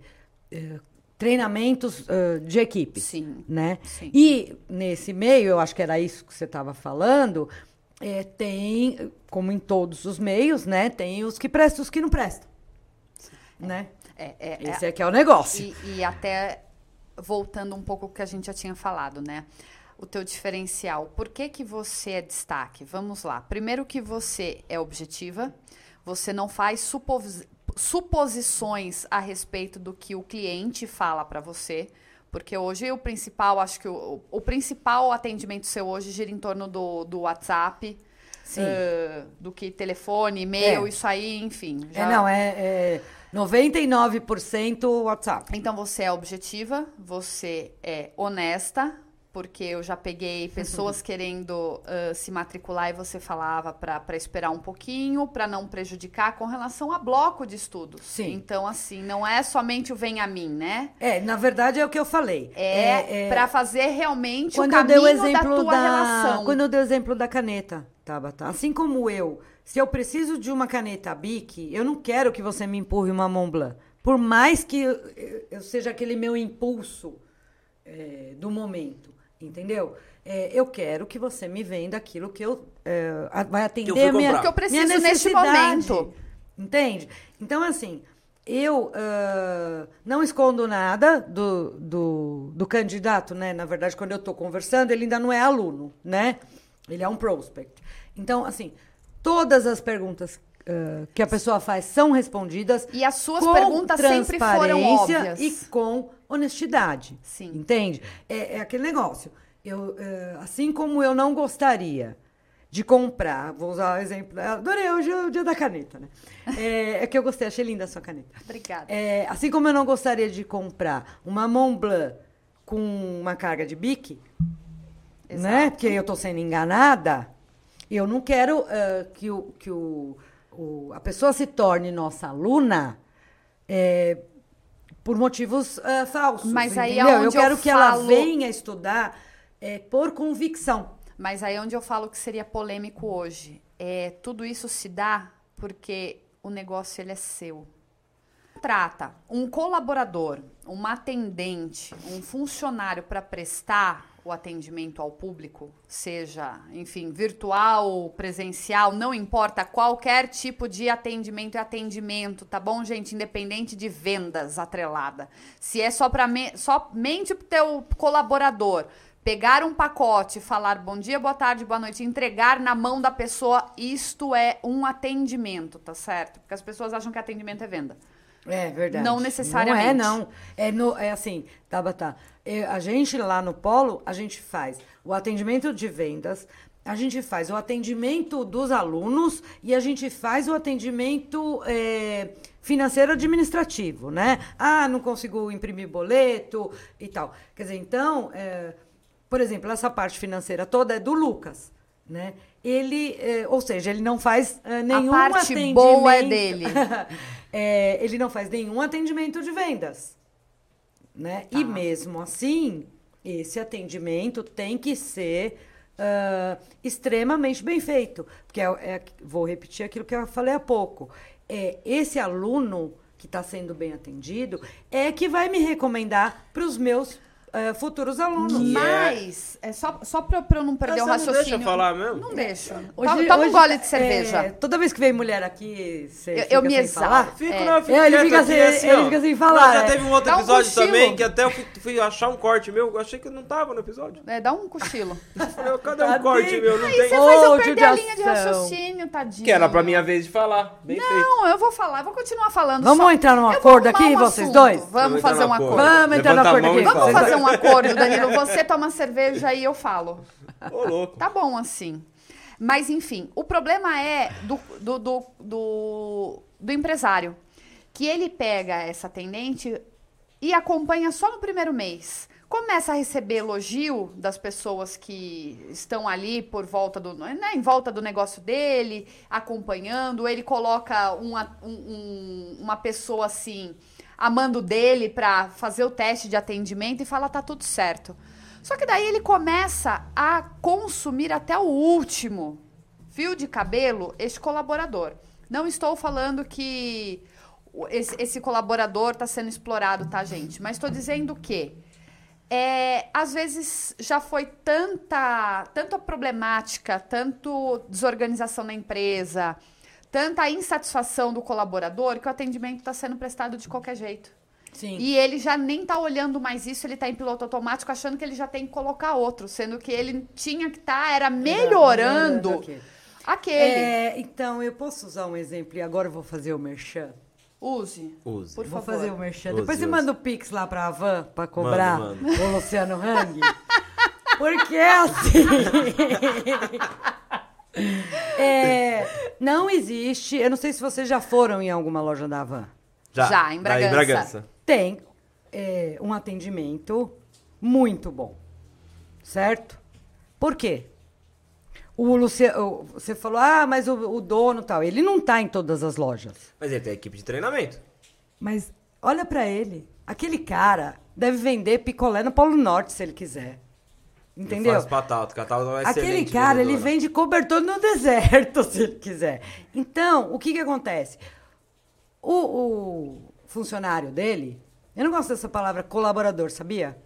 treinamentos eh, de equipe Sim. né? Sim. E nesse meio, eu acho que era isso que você estava falando, é, tem, como em todos os meios, né? Tem os que prestam e os que não prestam. Né? É, é, é- Esse aqui é o negócio. E, e até voltando um pouco ao que a gente já tinha falado, né? O teu diferencial. Por que que você é destaque? Vamos lá. Primeiro que você é objetiva, você não faz supos- suposições a respeito do que o cliente fala para você. Porque hoje o principal, acho que o, o principal atendimento seu hoje gira em torno do, do WhatsApp, Sim. eh, do que telefone, e-mail, É. isso aí, enfim. É, não, é, é 99% WhatsApp. Então você é objetiva, você é honesta, porque eu já peguei pessoas querendo ah, se matricular e você falava para esperar um pouquinho, para não prejudicar com relação a bloco de estudos. Sim. Então, assim, não é somente o vem a mim, né? É, na verdade é o que eu falei. É, para fazer realmente quando o eu dei caminho o exemplo da tua da, relação. quando eu dei o exemplo da caneta, Tabata, assim como eu, se eu preciso de uma caneta Bic, eu não quero que você me empurre uma Mont Blanc, por mais que eu seja aquele meu impulso é, do momento, entendeu? É, eu quero que você me venda aquilo que eu é, vai atender fui a minha. Que eu preciso minha neste momento. Entende? Então, assim, eu ah, não escondo nada do, do, do candidato, né? Na verdade, quando eu estou conversando, ele ainda não é aluno, né? Ele é um prospect. Então, assim, todas as perguntas ah, que a pessoa faz são respondidas. E as suas com perguntas sempre foram transparência óbvias. E com honestidade. Sim. Entende? É, é aquele negócio. Eu, eh, assim como eu não gostaria de comprar, vou usar o exemplo, adorei hoje é o dia da caneta, né? É, é que eu gostei, achei linda a sua caneta. Obrigada. É, assim como eu não gostaria de comprar uma Mont Blanc com uma carga de bique, né? Porque eu estou sendo enganada, eu não quero eh, que, o, que o, o- a pessoa se torne nossa aluna eh, por motivos eh, falsos. Mas aí é entendeu? eu onde eu quero que ela falo- venha estudar eh, por convicção. Mas aí é onde eu falo que seria polêmico hoje. É, tudo isso se dá porque o negócio ele é seu. Trata um colaborador, uma atendente, um funcionário para prestar o atendimento ao público, seja, enfim, virtual, presencial, não importa qualquer tipo de atendimento é atendimento, tá bom, gente? Independente de vendas atrelada. Se é só para me, somente pro teu colaborador pegar um pacote, falar bom dia, boa tarde, boa noite, entregar na mão da pessoa, isto é um atendimento, tá certo? Porque as pessoas acham que atendimento é venda. É verdade. Não necessariamente. Não é, não. É, no, é assim, Tabata, é, a gente lá no Polo, a gente faz o atendimento de vendas, a gente faz o atendimento dos alunos e a gente faz o atendimento é, financeiro administrativo, né? Ah, não consigo imprimir boleto e tal. Quer dizer, então, é, por exemplo, essa parte financeira toda é do Lucas, né? Ele, é, ou seja, ele não faz é, nenhum a parte atendimento. boa é dele. É, ele não faz nenhum atendimento de vendas. Né? Tá. E mesmo assim, esse atendimento tem que ser ah, extremamente bem feito. Porque, é, é- vou repetir aquilo que eu falei há pouco. É, esse aluno que está sendo bem atendido é que vai me recomendar para os meus ah, futuros alunos. Mas, é só, só pra, pra eu não perder Ah, o você não deixa raciocínio. eu falar mesmo? Não deixa. Hoje- toma toma um hoje, gole de é, cerveja. toda vez que vem mulher aqui, você Eu- eu me exalto. Fico, É. não, eu fico É, ele fica sem- assim, ele fica sem falar, já é. teve um outro Dá um episódio cochilo. também, que até eu fui, fui achar um corte meu, eu achei que não tava no episódio. É, dá um cochilo. Eu falei, cadê um corte meu? Não Aí tem. você faz eu perder a linha de raciocínio, tadinho. Que era pra minha vez de falar. Bem feito. Não, eu vou falar, eu vou continuar falando. Vamos entrar num acordo aqui, um vocês dois? Vamos fazer um acordo. Vamos entrar a acordo aqui. Vamos fazer um acordo, Danilo. Você toma cerveja e eu falo. Ô, louco. Tá bom assim. Mas, enfim, o problema é do, do, do, do, do empresário. Que ele pega essa atendente e acompanha só no primeiro mês. Começa a receber elogio das pessoas que estão ali por volta do, né, em volta do negócio dele, acompanhando. Ele coloca uma, um- um- uma pessoa assim, amando dele para fazer o teste de atendimento e fala: tá tudo certo. Só que daí ele começa a consumir até o último fio de cabelo este colaborador. Não estou falando que esse, esse colaborador está sendo explorado, tá, gente? Mas estou dizendo que é, às vezes já foi tanta, tanta problemática, tanto desorganização na empresa, tanta insatisfação do colaborador que o atendimento está sendo prestado de qualquer jeito. Sim. E ele já nem tá olhando mais isso, ele tá em piloto automático, achando que ele já tem que colocar outro, sendo que ele tinha que estar, era melhorando aqui. aquele. É, então, eu posso usar um exemplo e agora eu vou fazer o merchan? Use. Use. Por vou favor. fazer o merchan. Use, Depois você use. manda o Pix lá pra Van pra cobrar Mando, o Luciano Hang. Porque é assim. É, não existe. Eu não sei se vocês já foram em alguma loja da Van. Já, em Daí, Bragança. Tem é, um atendimento muito bom. Certo? Por quê? O Luciano, você falou, ah, mas o, o dono tal. Ele não tá em todas as lojas. Mas ele tem equipe de treinamento. Mas olha pra ele. Aquele cara deve vender picolé no Polo Norte se ele quiser. Entendeu? Faz patata, catata vai ser Aquele cara, ele vendedora. vende cobertor no deserto, se ele quiser. Então, o que que acontece? O, o funcionário dele, eu não gosto dessa palavra colaborador, sabia?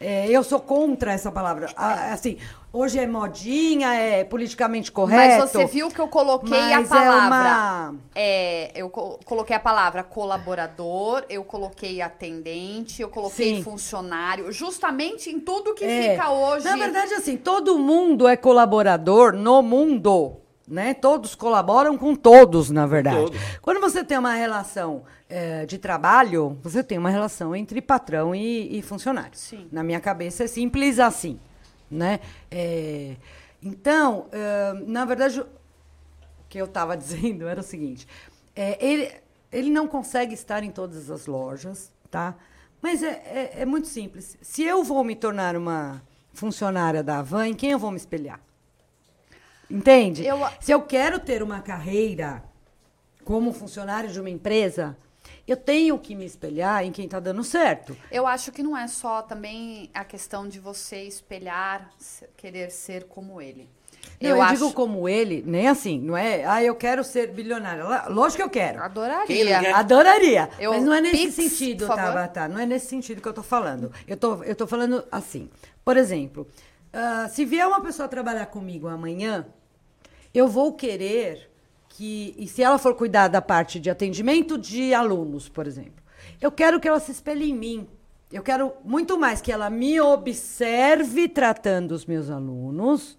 É, eu sou contra essa palavra. Ah, Assim, hoje é modinha, é politicamente correto. Mas você viu que eu coloquei a é palavra. uma- É, eu co- coloquei a palavra colaborador, eu coloquei atendente, eu coloquei Sim. funcionário, justamente em tudo que É. fica hoje. Na verdade, assim, todo mundo é colaborador no mundo. Né? Todos colaboram com todos, na verdade. todos. Quando você tem uma relação eh, de trabalho, você tem uma relação entre patrão e, e funcionário. Sim. Na minha cabeça é simples assim. Né? É, então, eh, na verdade, o que eu estava dizendo era o seguinte: é, ele, ele não consegue estar em todas as lojas, tá? Mas é, é, é muito simples. Se eu vou me tornar uma funcionária da Avan, em quem eu vou me espelhar? Entende? Eu- Se eu quero ter uma carreira como funcionário de uma empresa, eu tenho que me espelhar em quem está dando certo. Eu acho que não é só também a questão de você espelhar, querer ser como ele. Não, Eu eu, acho- digo como ele, nem assim, não é? Ah, eu quero ser bilionária. Lá- Lógico que eu quero. Adoraria. Adoraria. Eu- mas não é nesse Pix, sentido. Tabata. Não é nesse sentido que eu tô falando. Eu tô, eu tô falando assim. Por exemplo, ah, se vier uma pessoa trabalhar comigo amanhã, eu vou querer que. E se ela for cuidar da parte de atendimento de alunos, por exemplo, eu quero que ela se espelhe em mim. Eu quero muito mais que ela me observe tratando os meus alunos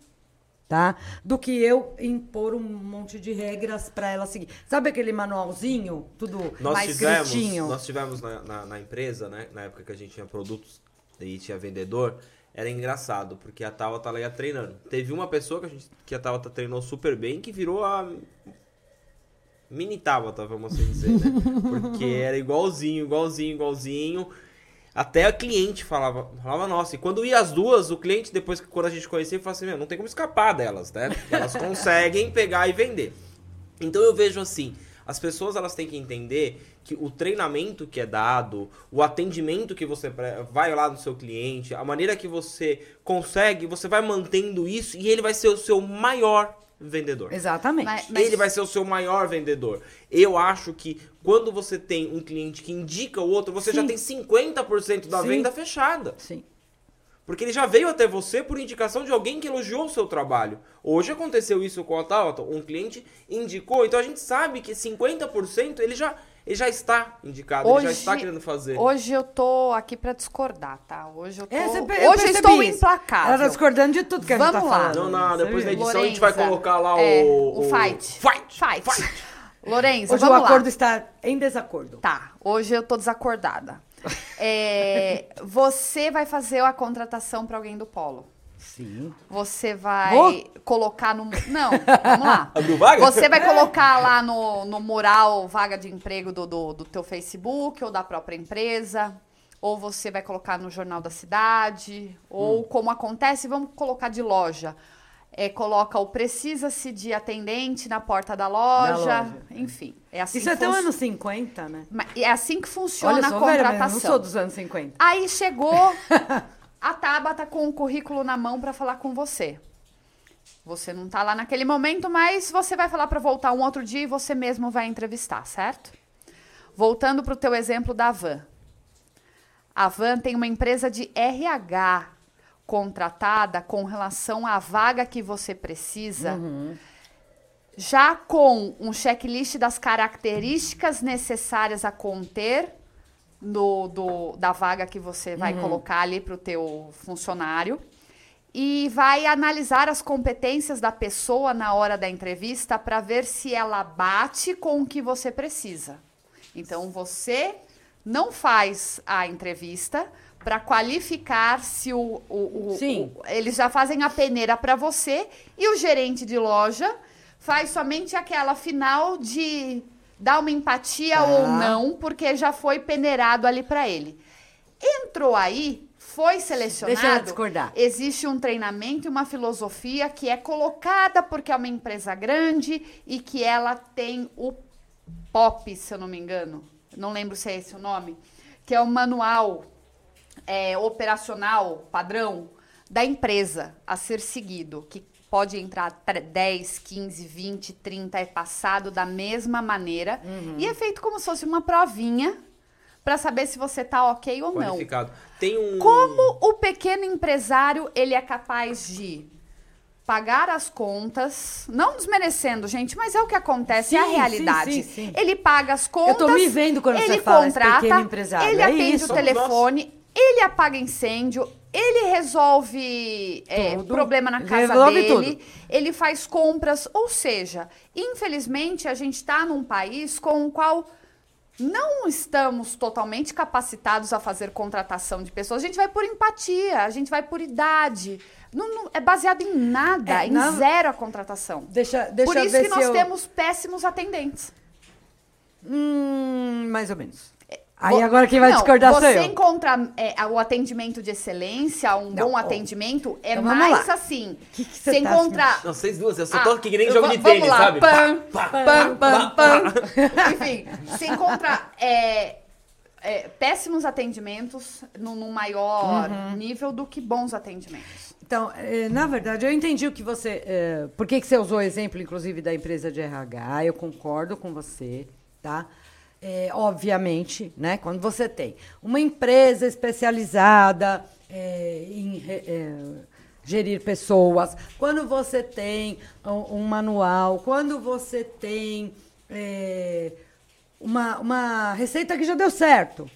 tá? Do que eu impor um monte de regras para ela seguir. Sabe aquele manualzinho, tudo Nós mais tivemos, escritinho? nós tivemos na, na, na empresa, né? Na época que a gente tinha produtos e tinha vendedor, era engraçado, porque a Tabata ela ia treinando. Teve uma pessoa que a, gente, que a Tabata treinou super bem que virou a mini Tabata, vamos assim dizer, né? Porque era igualzinho, igualzinho, igualzinho. Até a cliente falava, falava, nossa, e quando ia as duas, o cliente, depois que quando a gente conhecia, falava assim, não tem como escapar delas, né? Elas conseguem pegar e vender. Então eu vejo assim, as pessoas elas têm que entender que o treinamento que é dado, o atendimento que você vai lá no seu cliente, a maneira que você consegue, você vai mantendo isso e ele vai ser o seu maior vendedor. Exatamente. Mas- mas- Ele vai ser o seu maior vendedor. Eu acho que quando você tem um cliente que indica o outro, você já Sim. tem 50% da Sim. venda fechada. Sim. Porque ele já veio até você por indicação de alguém que elogiou o seu trabalho. Hoje aconteceu isso com a Tauta, um cliente indicou, então a gente sabe que 50% ele já, ele já está indicado, ele já está querendo fazer. Hoje eu tô aqui pra discordar, tá? Hoje eu tô. É, pe- hoje eu eu estou isso. implacável. Ela tá discordando de tudo que a gente Vamos tá lá. falando. Não, não, depois da edição a gente vai Lorenza, colocar lá é, o, o fight. Fight! Fight. Lorenza, Hoje o vamos lá. acordo está em desacordo. Tá, hoje eu tô desacordada. É, você vai fazer a contratação pra alguém do Polo. Sim. Você vai Vou? colocar no. Não, vamos lá. Abriu vaga? Você vai colocar lá no, no mural vaga de emprego do, do, do teu Facebook ou da própria empresa. Ou você vai colocar no Jornal da Cidade. Ou como acontece, vamos colocar de loja. É, coloca o precisa-se de atendente na porta da loja. loja. Enfim, é assim Isso até o anos 50, né? É assim que funciona eu a sou velha mesmo, contratação. não sou dos anos 50. Aí chegou a Tabata com o currículo na mão para falar com você. Você não tá lá naquele momento, mas você vai falar para voltar um outro dia e você mesmo vai entrevistar, certo? Voltando para o teu exemplo da Van. A Van tem uma empresa de RH contratada com relação à vaga que você precisa, já com um checklist das características necessárias a conter do, do- da vaga que você vai colocar ali para o teu funcionário e vai analisar as competências da pessoa na hora da entrevista para ver se ela bate com o que você precisa. Então você não faz a entrevista para qualificar se o, o- o- Sim. o- eles já fazem a peneira para você e o gerente de loja faz somente aquela final de dar uma empatia Tá. ou não, porque já foi peneirado ali para ele. Entrou aí, foi selecionado. Deixa ela discordar. Existe um treinamento e uma filosofia que é colocada porque é uma empresa grande e que ela tem o POP, se eu não me engano. Não lembro se é esse o nome. Que é o manual é, operacional padrão da empresa a ser seguido. Que pode entrar tre- 10, 15, 20, 30, é passado da mesma maneira. Uhum. E é feito como se fosse uma provinha para saber se você tá ok ou não. Tem um. Como o pequeno empresário ele é capaz de pagar as contas, não desmerecendo, gente, mas é o que acontece, é a Sim, realidade. sim, sim, sim. Ele paga as contas. tô me vendo quando ele você fala contrata, pequeno empresário, ele é atende isso. o telefone, ele apaga incêndio, ele resolve é, problema na casa resolve dele, tudo. ele faz compras, ou seja, infelizmente a gente está num país com o qual não estamos totalmente capacitados a fazer contratação de pessoas. A gente vai por empatia, a gente vai por idade. Não, não- é baseado em nada, É, em na- zero a contratação. Deixa, deixa por isso que nós eu... temos péssimos atendentes. Hum, mais ou menos. Aí agora quem vai Não, discordar sou Você eu. encontra é, o atendimento de excelência, um Não, bom atendimento, é Então mais lá. assim. Que que você você tá encontra. Não, vocês duas, eu só Ah, que nem jogo de tênis, lá, sabe? pam, Pam, pam, pá. pam. Enfim, você encontra é, é, péssimos atendimentos num, num maior Uhum. nível do que bons atendimentos. Então, eh, na verdade, eu entendi o que você. eh, por que, que você usou o exemplo, inclusive, da empresa de RH? Eu concordo com você, tá? Eh, obviamente, né? Quando você tem uma empresa especializada eh, em eh, gerir pessoas, quando você tem um, um manual, quando você tem eh, uma, uma receita que já deu certo.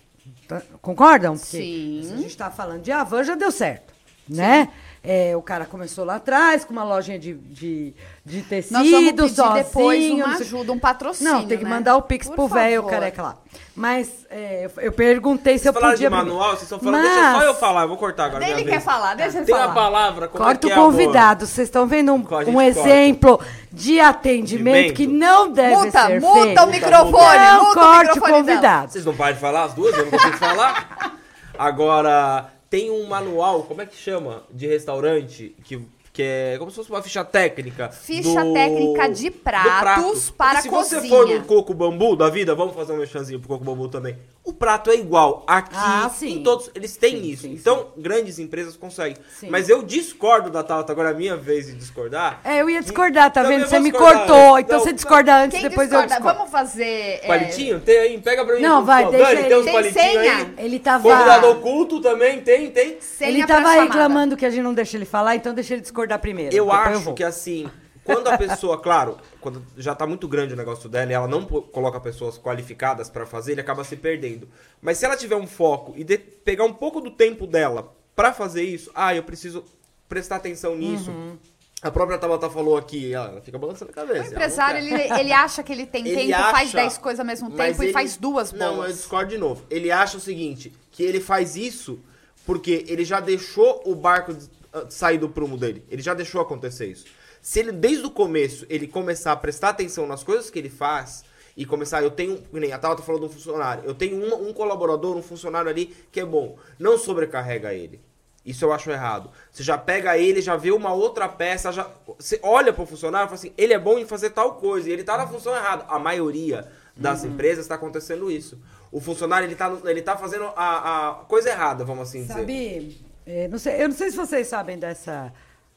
tá? Concordam? Porque Sim. a gente está falando de Avan, já deu certo, né? É, o cara começou lá atrás com uma lojinha de, de, de tecido, Nós vamos pedir sozinho. depois uma ajuda, um patrocínio, Não, tem que né? mandar o Pix Por pro velho careca lá. Mas é, eu- eu perguntei se eu Vocês falaram podia... de manual, vocês estão falando. Mas- Deixa só eu falar, eu vou cortar agora. Ele quer vez. falar, deixa ele Tem falar. a palavra, como Corta é que o é, amor? convidado. Vocês estão vendo um, A gente um corta. exemplo de atendimento que não deve Muta, ser muta feito. o microfone, Não muta o corte o microfone dela. convidado. Vocês não param de falar as duas? Eu não consigo falar. Agora, tem um manual, como é que chama? De restaurante, que, que é como se fosse uma ficha técnica. Ficha do- técnica de pratos prato. para Porque a se você cozinha. for no coco bambu da vida, vamos fazer um mexanzinho pro coco bambu também. O prato é igual. Aqui, Ah, sim. em todos, eles têm Sim, isso. sim, então, grandes empresas conseguem. Sim. Mas eu discordo da Tauta, agora é a minha vez de discordar. É, eu ia discordar, tá vendo? eu Você me discordar, cortou, né? então Não, você discorda antes, Quem depois eu discorda? discordo. Vamos fazer... é, Palitinho? Tem aí? Pega pra mim. Não, vai, Dani, deixa tem ele. uns Tem palitinhos senha? aí. Ele tava... Convidado oculto também, tem, tem. senha ele tava reclamando que a gente não deixa ele falar, então deixa ele discordar primeiro. Eu acho vou. que assim, quando a pessoa, claro, quando já tá muito grande o negócio dela e ela não coloca pessoas qualificadas pra fazer, ele acaba se perdendo. Mas se ela tiver um foco e pegar um pouco do tempo dela pra fazer isso, ah, eu preciso prestar atenção nisso. Uhum. A própria Tabata falou aqui, ela fica balançando a cabeça. O empresário, ele, ele acha que ele tem Ele tempo, faz acha, 10 coisas ao mesmo tempo e ele- faz duas boas. Não, eu discordo de novo. Ele acha o seguinte, que ele faz isso porque ele já deixou o barco ah, sair do prumo dele. Ele já deixou acontecer isso. Se ele, desde o começo, ele começar a prestar atenção nas coisas que ele faz e começar, eu tenho, nem a Tauta falou de um funcionário, eu tenho um, um colaborador, um funcionário ali que é bom. Não sobrecarrega ele. Isso eu acho errado. Você já pega ele, já vê uma outra peça, já você olha pro funcionário e fala assim, ele é bom em fazer tal coisa, e ele tá na função errada. A maioria das empresas está acontecendo isso. O funcionário, ele tá, ele tá fazendo a, a coisa errada, vamos assim dizer. Sabe, é, eu não sei se vocês sabem dessa,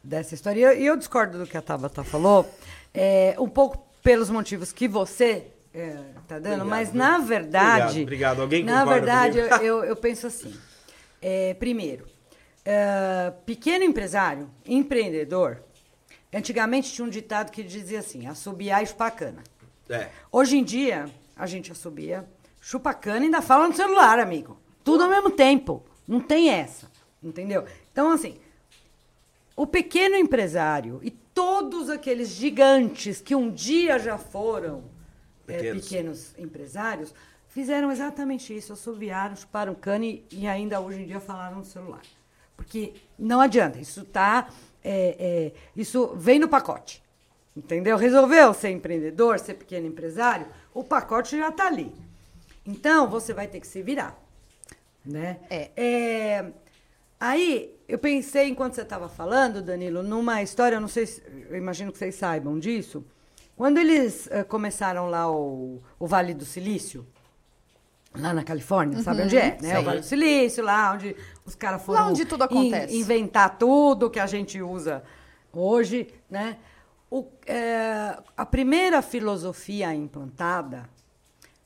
dessa história, e eu, eu discordo do que a Tabata falou, é, um pouco pelos motivos que você é, tá dando, Obrigado, mas na verdade... Obrigado, obrigado. Alguém Na verdade, eu, eu, eu penso assim, é, primeiro, é, pequeno empresário, empreendedor, antigamente tinha um ditado que dizia assim, assobiar e chupar cana. É. Hoje em dia, a gente assobia, chupa cana e ainda fala no celular, amigo. Tudo ao mesmo tempo. Não tem essa. Entendeu? Então, assim, o pequeno empresário e todos aqueles gigantes que um dia já foram é, Pequenos. pequenos empresários fizeram exatamente isso. Assobiaram, chuparam cana e, e ainda hoje em dia falaram no celular. Porque não adianta. Isso tá. é, é, isso vem no pacote. Entendeu? Resolveu ser empreendedor, ser pequeno empresário, o pacote já está ali. Então, você vai ter que se virar. Né? É. aí, eu pensei, enquanto você estava falando, Danilo, numa história, eu não sei se, eu imagino que vocês saibam disso. Quando eles eh, começaram lá o, o Vale do Silício, lá na Califórnia, sabe onde é? Né? O Sim. Vale do Silício, lá onde os caras foram onde tudo in- acontece. inventar tudo que a gente usa hoje, né? O, eh, a primeira filosofia implantada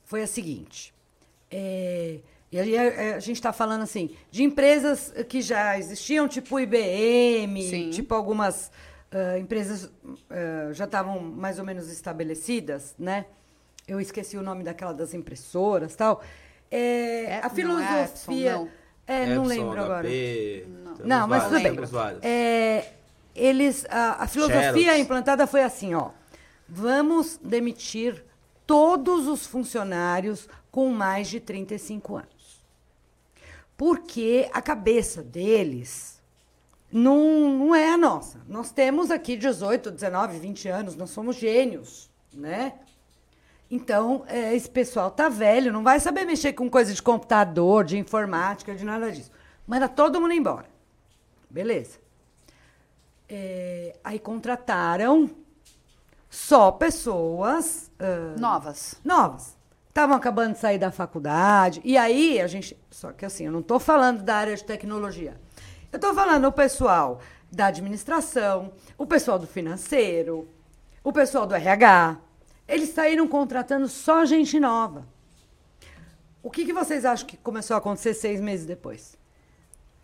foi a seguinte. é, e aí a, a gente está falando assim de empresas que já existiam, tipo IBM, Sim. tipo algumas ah, empresas ah, já estavam mais ou menos estabelecidas, né? Eu esqueci o nome daquela das impressoras, tal. É, É, a não é filosofia, Epson, não. é, lembro agora. HP, Não. Não, mas vários, tudo bem. É, eles, a, a filosofia Xerox. implantada foi assim, ó. Vamos demitir todos os funcionários com mais de 35 anos. Porque a cabeça deles não, não é a nossa. Nós temos aqui 18, 19, 20 anos, nós somos gênios, né? Então, é, esse pessoal tá velho, não vai saber mexer com coisa de computador, de informática, de nada disso. Manda todo mundo embora. Beleza. É, aí contrataram só pessoas ah, Novas. novas. Estavam acabando de sair da faculdade. E aí a gente. Só que assim, eu não estou falando da área de tecnologia. Eu estou falando o pessoal da administração, o pessoal do financeiro, o pessoal do RH. Eles saíram contratando só gente nova. O que, que vocês acham que começou a acontecer seis meses depois?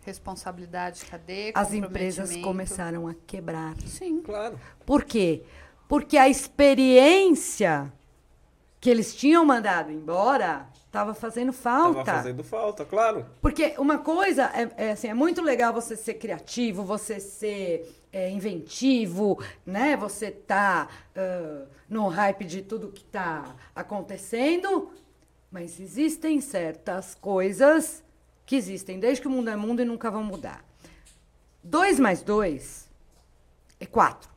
Responsabilidade, cadê? As empresas começaram a quebrar. Sim. Claro. Por quê? Porque a experiência que eles tinham mandado embora estava fazendo falta. Tava fazendo falta, claro. Porque uma coisa é, é assim, é muito legal você ser criativo, você ser é, inventivo, né? Você tá ah, no hype de tudo que tá acontecendo, mas existem certas coisas que existem desde que o mundo é mundo e nunca vão mudar. Dois mais dois é quatro.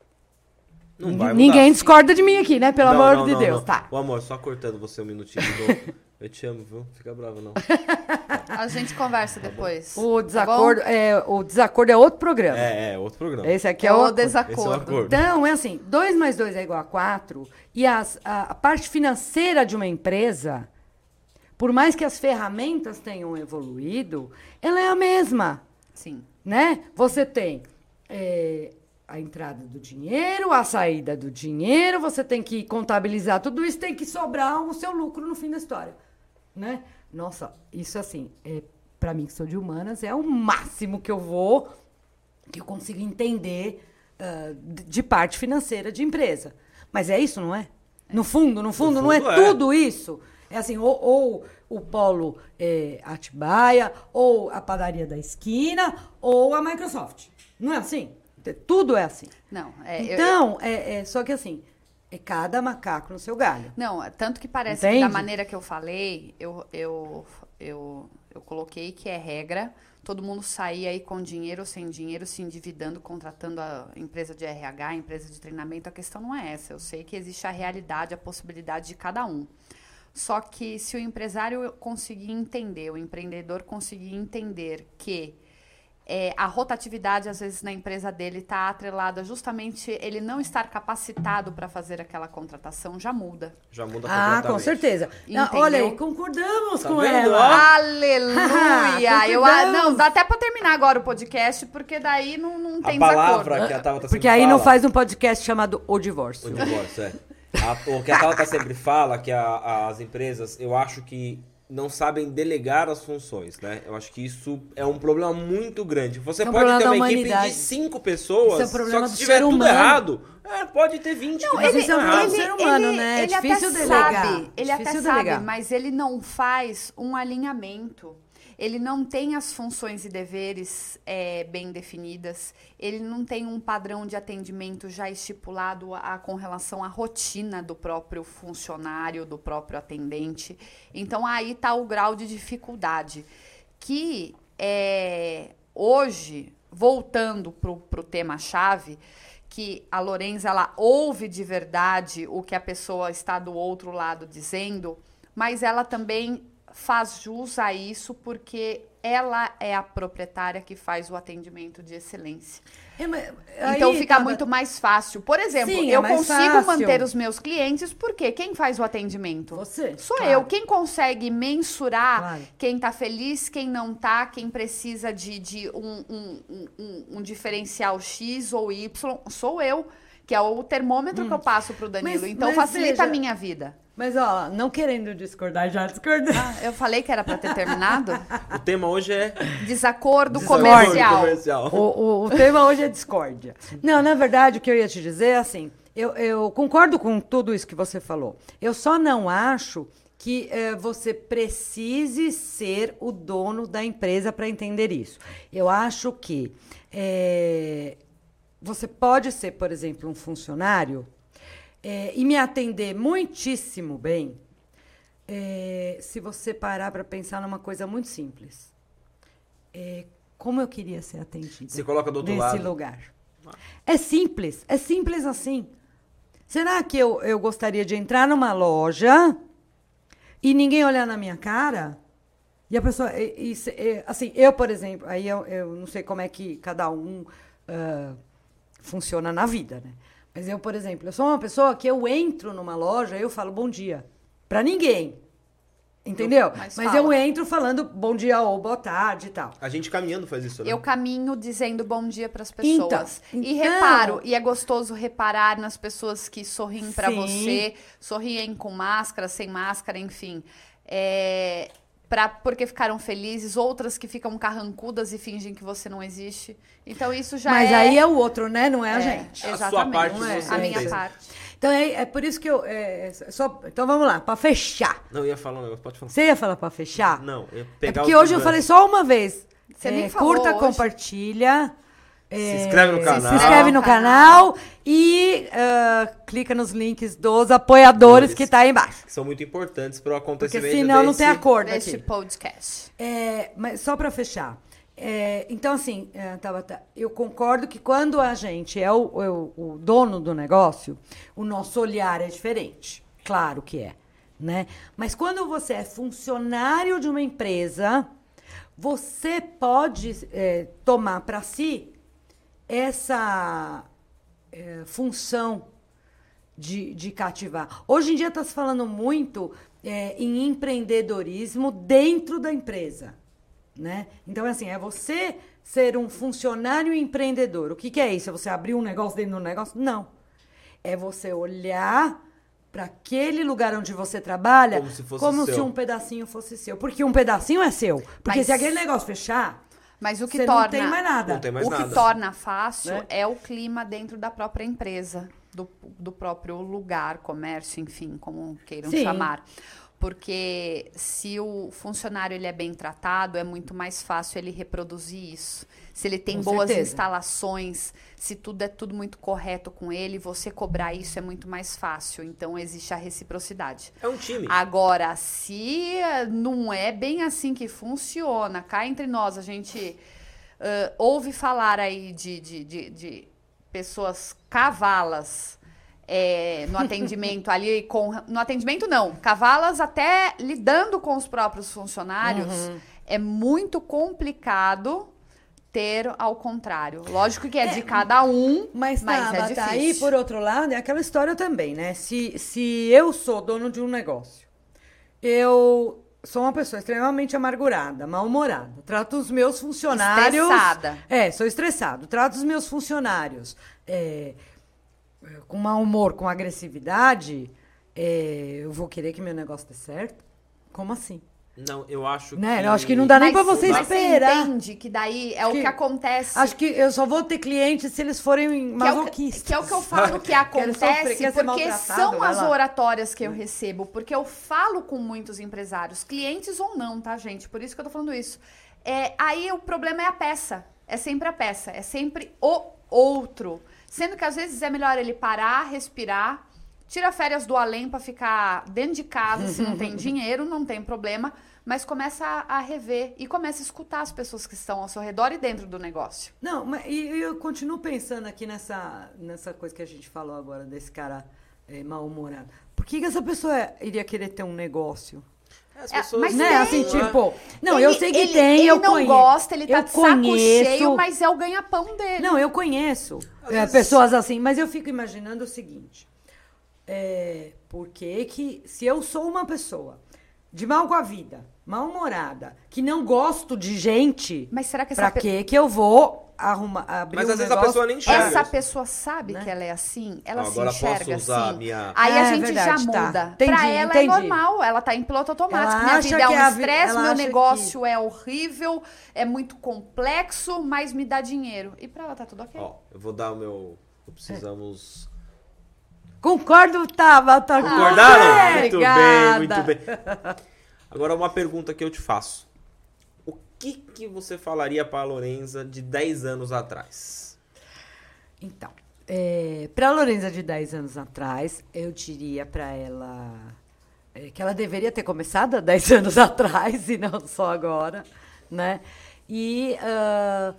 Não vai Ninguém discorda de mim aqui, né? Pelo Não, amor não, de não, Deus, não. tá? Ô, amor, só cortando você um minutinho. Eu te amo, viu? Fica brava, não. A gente conversa depois. O tá desacordo, bom? é, o desacordo é outro programa. É, é, outro programa. Esse aqui é é, o desacordo. Esse é o. Então, é assim, 2 mais 2 é igual a 4, e as- a, a parte financeira de uma empresa, por mais que as ferramentas tenham evoluído, ela é a mesma, Sim. né? Você tem é, a entrada do dinheiro, a saída do dinheiro, você tem que contabilizar tudo isso, tem que sobrar o seu lucro no fim da história, né? Nossa, isso assim, é, para mim que sou de humanas, é o máximo que eu vou que eu consigo entender ah, de parte financeira de empresa. Mas é isso, não é? No fundo, no fundo, não é, fundo, é. tudo isso. É assim, ou, ou o polo é, Atibaia, ou a padaria da esquina, ou a Microsoft. Não é assim? Tudo é assim. Não, é, eu- então, é, é- só que assim, é cada macaco no seu galho. Não, é tanto que parece que da Entende? maneira que eu falei, eu, eu, eu, eu coloquei que é regra. Todo mundo sair aí com dinheiro ou sem dinheiro, se endividando, contratando a empresa de RH, a empresa de treinamento. A questão não é essa. Eu sei que existe a realidade, a possibilidade de cada um. Só que se o empresário conseguir entender, o empreendedor conseguir entender que é, a rotatividade, às vezes, na empresa dele está atrelada justamente ele não estar capacitado para fazer aquela contratação, já muda. Já muda Ah, com certeza. Não, olha aí, concordamos Tá com vendo, ela. ó? Aleluia! eu, ah, não, dá até para terminar agora o podcast, porque daí não, não tem A palavra desacordo. que a Tabata Porque sempre aí não fala- faz um podcast chamado O Divórcio. O divórcio, é. A- o que a Tabata sempre fala, que a- as empresas, eu acho que não sabem delegar as funções, né? Eu acho que isso é um problema muito grande. Você É um pode ter uma equipe de cinco pessoas, Isso é um só que se tiver tudo humano. errado, é, pode ter 20 que Mas vai isso é um errado. do ser humano, né? É ele difícil até delegar. Sabe, ele até Difícil sabe, delegar. mas ele não faz um alinhamento. Ele não tem as funções e deveres é, bem definidas. Ele não tem um padrão de atendimento já estipulado a- com relação à rotina do próprio funcionário, do próprio atendente. Então aí está o grau de dificuldade. Que é, hoje, voltando para o tema-chave, que a Lorenza ela ouve de verdade o que a pessoa está do outro lado dizendo, mas ela também faz jus a isso porque ela é a proprietária que faz o atendimento de excelência. É, então aí, fica Tabata, muito mais fácil. Por exemplo, Sim, é eu mais consigo fácil. manter os meus clientes porque quem faz o atendimento? Você. Sou claro. eu. Quem consegue mensurar Claro. quem tá feliz, quem não tá, quem precisa de, de um, um, um- um, diferencial X ou Y, sou eu. Que é o termômetro que eu passo pro Danilo. Hum. Mas- então mas facilita a minha vida. Mas, ó, não querendo discordar, já discordando. Ah, eu falei que era pra ter terminado? O tema hoje é Desacordo, desacordo comercial. comercial. O, o- o tema hoje é discórdia. Não, na verdade, o que eu ia te dizer é assim: eu, eu concordo com tudo isso que você falou. Eu só não acho que eh, você precise ser o dono da empresa para entender isso. Eu acho que eh, você pode ser, por exemplo, um funcionário eh, e me atender muitíssimo bem eh, se você parar para pensar numa coisa muito simples. É, como eu queria ser atendida Se coloca do outro nesse lado. lugar. É simples, é simples assim. Será que eu, eu gostaria de entrar numa loja e ninguém olhar na minha cara? E a pessoa, e- e e, assim, eu, por exemplo, aí eu, eu não sei como é que cada um ah, funciona na vida, né? Mas eu, por exemplo, eu sou uma pessoa que eu entro numa loja e eu falo bom dia. Pra ninguém. Entendeu? Mas Mas, fala. eu entro falando bom dia ou boa tarde e tal. A gente caminhando faz isso, né? Eu caminho dizendo bom dia para as pessoas. Então, e então- reparo, e é gostoso reparar nas pessoas que sorriem para você, sorriem com máscara, sem máscara, enfim. É, pra, porque ficaram felizes, outras que ficam carrancudas e fingem que você não existe. Então isso já Mas é. aí é o outro, né? Não é a é, gente. A sua Exatamente. parte Não é, a minha fez. parte. Então é, é por isso que eu. é, é só, então vamos lá, pra fechar. Não, eu ia falar um negócio, pode falar. Você ia falar pra fechar? Não, eu ia É pegar porque os hoje eu falei só uma vez. Você É, nem falou Curta, hoje. compartilha. É, inscreve no Se canal. inscreve no canal e ah, clica nos links dos apoiadores Dois. que tá aí embaixo. Que são muito importantes para o Porque acontecimento senão não desse... tem acordo Deste aqui. podcast. É, mas só para fechar. É, então, assim, é, Tabata, eu concordo que quando a gente é o, é o- o dono do negócio, o nosso olhar é diferente. Claro que é. Né? Mas quando você é funcionário de uma empresa, você pode é, tomar para si essa é, função de, de cativar. Hoje em dia está se falando muito é, em empreendedorismo dentro da empresa. Né? Então, assim, é você ser um funcionário empreendedor. O que, que é isso? É você abrir um negócio dentro do negócio? Não. É você olhar para aquele lugar onde você trabalha Como se fosse como seu. se um pedacinho fosse seu. Porque um pedacinho é seu. Porque Mas- se aquele negócio fechar, Mas o que você torna. não tem mais nada. Não tem mais o nada. que torna fácil Né? é o clima dentro da própria empresa, do, do próprio lugar, comércio, enfim, como queiram Sim. chamar. Porque se o funcionário ele é bem tratado, é muito mais fácil ele reproduzir isso. Se ele tem Com boas certeza. instalações, se tudo é tudo muito correto com ele, você cobrar isso é muito mais fácil. Então existe a reciprocidade. É um time. Agora, se eh, não é bem assim que funciona, cá entre nós, a gente eh, ouve falar aí de, de, de, de pessoas cavalas eh, no atendimento ali com. No atendimento, não. Cavalas até lidando com os próprios funcionários. Uhum. É muito complicado ter ao contrário. Lógico que é, de cada um, Mas, mas, tá, é tá difícil. aí, por outro lado, é aquela história também, né? Se, se eu sou dono de um negócio, eu sou uma pessoa extremamente amargurada, mal-humorada. Trato os meus funcionários. Estressada. É, sou estressado. Trato os meus funcionários é, é, com mau humor, com agressividade. é, eu vou querer que meu negócio dê certo? Como assim? Não, eu acho Né? que... Eu acho que não dá nem pra você mas esperar. Você entende que daí é o Que- que acontece. Acho que eu só vou ter clientes se eles forem que é, o que, masoquistas. que é o que eu falo que acontece, sofrer, porque são as oratórias que eu recebo, porque eu falo com muitos empresários, clientes ou não, tá, gente? Por isso que eu tô falando isso. É, aí o problema é a peça. É sempre a peça, é sempre o outro. Sendo que às vezes é melhor ele parar, respirar, tira férias do além pra ficar dentro de casa, se não tem dinheiro, não tem problema, mas começa a, a rever e começa a escutar as pessoas que estão ao seu redor e dentro do negócio. Não, mas e- e eu continuo pensando aqui nessa, nessa coisa que a gente falou agora, desse cara é, mal-humorado. Por que, que essa pessoa iria querer ter um negócio? As É, pessoas mas né? tem. Assim, tipo. Não, Ele- eu sei que ele- tem, ele eu não conhe- gosta, ele tá eu de saco conheço- cheio, mas é o ganha-pão dele. Não, eu conheço é, vezes- pessoas assim, mas eu fico imaginando o seguinte. É, por que que, se eu sou uma pessoa de mal com a vida, mal-humorada, que não gosto de gente, Mas será que essa, pra pe- que que eu vou arrumar, abrir Mas um às vezes a negócio? pessoa nem enxerga. essa isso. pessoa sabe Né? que ela é assim? Ela Ah, se agora posso enxerga usar assim? a minha- Aí É, a gente verdade, já tá. muda. Entendi, pra ela entendi. é normal, ela tá em piloto automático. Ela Minha vida é que um estresse, meu negócio é horrível, é muito complexo, mas me dá dinheiro. E pra ela tá tudo ok. Ó, eu vou dar o meu... Precisamos... Concordo, Tabata. Concordaram? É, muito obrigada. bem, muito bem. Agora uma pergunta que eu te faço. Que que você falaria pra Lorenza de 10 anos atrás? Então, é, para a Lorenza de 10 anos atrás, eu diria para ela é, que ela deveria ter começado há 10 anos atrás e não só agora, né? E ah,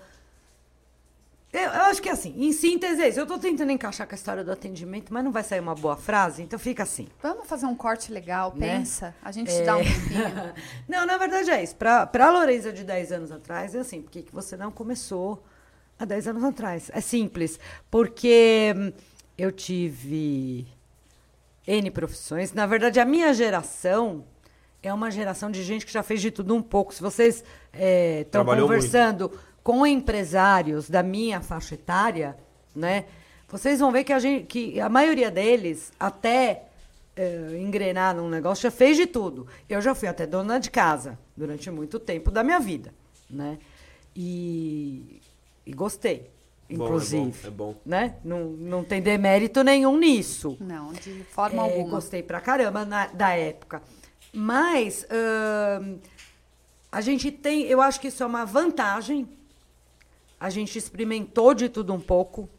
eu, eu acho que assim, em síntese, é isso. eu estou tentando encaixar com a história do atendimento, mas não vai sair uma boa frase, então fica assim. Vamos fazer um corte legal, Né? pensa. A gente É. dá um tempinho. não, na verdade é isso. Para a Lorenza de 10 anos atrás, é assim, por que você não começou há 10 anos atrás? É simples, porque hum, eu tive N profissões. Na verdade, a minha geração, é uma geração de gente que já fez de tudo um pouco. Se vocês estão Trabalhou conversando com empresários da minha faixa etária, né? Vocês vão ver que a, gente, que a maioria deles, até eh, engrenar num negócio, já fez de tudo. Eu já fui até dona de casa durante muito tempo da minha vida, né? E, e gostei, Bom, é inclusive. bom, é bom. Né? Não, não tem demérito nenhum nisso. Não, de forma É, alguma. Gostei pra caramba na- da época. Mas a gente tem, eu acho que isso é uma vantagem. A gente experimentou de tudo um pouco.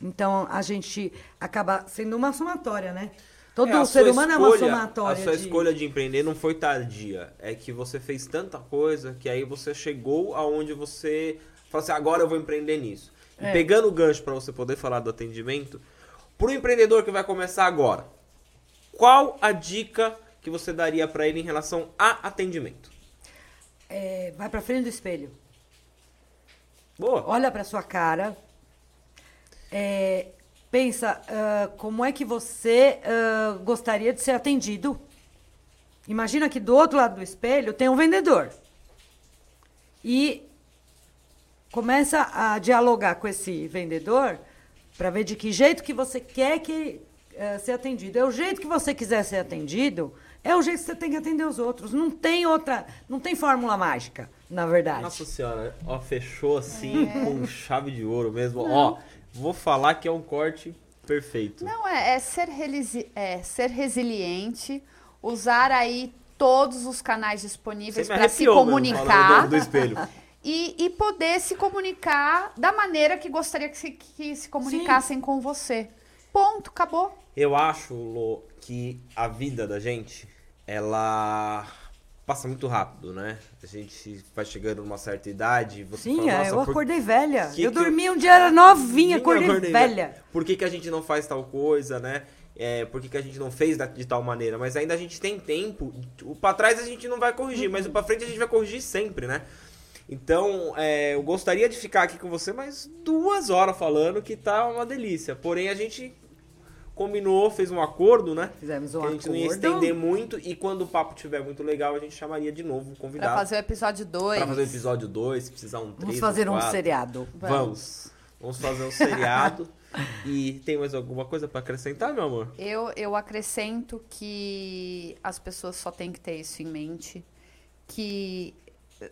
Então a gente acaba sendo uma somatória, né? Todo É, ser humano é uma escolha- somatória. A sua de- escolha de empreender não foi tardia. É que você fez tanta coisa que aí você chegou aonde você falou assim, agora eu vou empreender nisso. E É. pegando o gancho para você poder falar do atendimento, pro empreendedor que vai começar agora, qual a dica que você daria para ele em relação a atendimento? É, vai pra frente do espelho. Boa. Olha pra sua cara. É, pensa ah, como é que você ah, gostaria de ser atendido. Imagina que do outro lado do espelho tem um vendedor. E começa a dialogar com esse vendedor para ver de que jeito que você quer que eh, ser atendido. É o jeito que você quiser ser atendido, é o jeito que você tem que atender os outros. Não tem outra, não tem fórmula mágica, na verdade. Nossa senhora, ó, fechou assim com chave de ouro mesmo. Ó, vou falar que é um corte perfeito. Não, é, é ser, é ser resiliente, usar aí todos os canais disponíveis para se mesmo comunicar falando do, do espelho. e, e poder se comunicar da maneira que gostaria que se, que se comunicassem com você. Ponto, acabou. Eu acho, Lô, que a vida da gente, ela passa muito rápido, né? A gente vai chegando numa certa idade, você Sim, fala, é, "Nossa, eu por acordei velha. que eu que eu- dormi um dia, era novinha, Vinha, acordei, acordei velha. Por que, que a gente não faz tal coisa, né? É, por que, que a gente não fez de tal maneira? Mas ainda a gente tem tempo. O pra trás a gente não vai corrigir, mas o pra frente a gente vai corrigir sempre, né? Então, é, eu gostaria de ficar aqui com você mais duas horas falando que tá uma delícia. Porém, a gente combinou, fez um acordo, né? Fizemos um que a gente não ia acordo. estender muito e quando o papo estiver muito legal, a gente chamaria de novo o Pra convidado. fazer o episódio 2. Pra fazer o episódio 2, se precisar um 3 Vamos fazer um seriado. Vamos. Vamos fazer um seriado. e tem mais alguma coisa pra acrescentar, meu amor? Eu, eu acrescento que as pessoas só têm que ter isso em mente. Que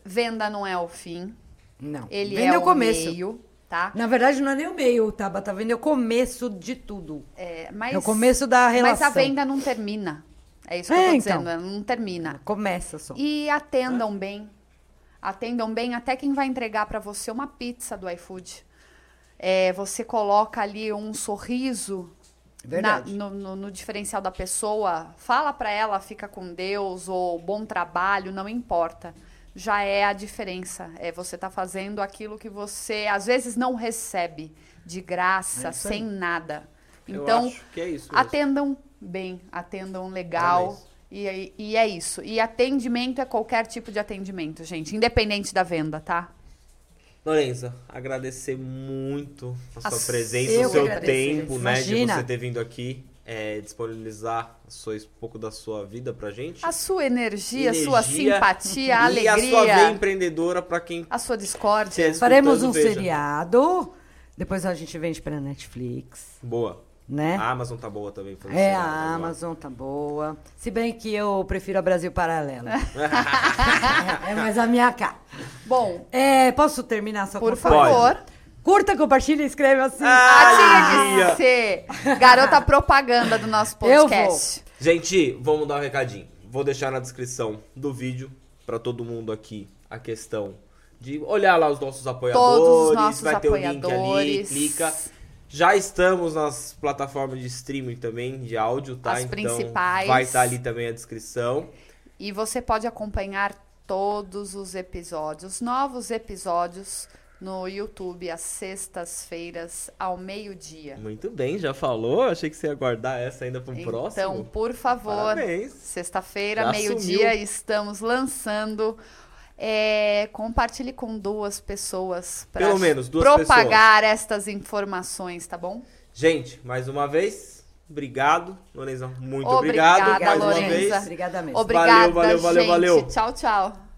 venda não é o fim. Não. Ele Venda é o o começo. meio, tá? Na verdade, não é nem o meio, Tabata. Tá vendo? É o começo de tudo. É, mas, É o começo da relação. Mas a venda não termina. É isso que É, eu tô então. dizendo, não termina. Começa só. E atendam bem. Atendam bem até quem vai entregar pra você uma pizza do iFood. É, você coloca ali um sorriso na- no, no- no diferencial da pessoa, fala pra ela, fica com Deus, ou bom trabalho, não importa. Já é a diferença. É você tá fazendo aquilo que você às vezes não recebe de graça, É sem nada. Eu Então, acho que é atendam bem, atendam legal. E, e é isso. E atendimento é qualquer tipo de atendimento, gente, independente da venda, tá? Lorenza, agradecer muito a sua As- presença, Eu o seu tempo, gente. né? De Imagina. você ter vindo aqui, é, disponibilizar a sua- um pouco da sua vida pra gente. A sua energia, a sua Energia simpatia, a E a sua veia alegria, empreendedora pra quem a sua discórdia. estiver Faremos um veja. seriado. Depois a gente vende pra Netflix, Boa. né? A Amazon tá boa também. É, a agora. Amazon tá boa. Se bem que eu prefiro a Brasil Paralelo. é mais a minha cara. Bom, É, posso terminar só por com favor. Curta, compartilha e escreve assim. Ah, tinha Alegria. que ser garota propaganda do nosso Eu podcast. Gente, vamos dar um recadinho. Vou deixar na descrição do vídeo pra todo mundo aqui a questão de olhar lá os nossos apoiadores. Todos os nossos vai ter o link ali, clica. Já estamos nas plataformas de streaming também, de áudio, tá? As então principais. vai estar ali também a descrição. E você pode acompanhar todos os episódios, novos episódios, no YouTube, às sextas-feiras, ao meio-dia. Muito bem, já falou? Achei que você ia guardar essa ainda pro Então, próximo. por favor, sexta-feira, meio-dia, estamos lançando. É, compartilhe com duas pessoas para Pelo menos duas propagar estas informações, tá bom? Gente, mais uma vez, Obrigado, Lorenza. Muito Obrigada, obrigado mais uma Lorenza. vez. Obrigada mesmo. Obrigada, valeu, valeu, gente. valeu. Tchau, tchau.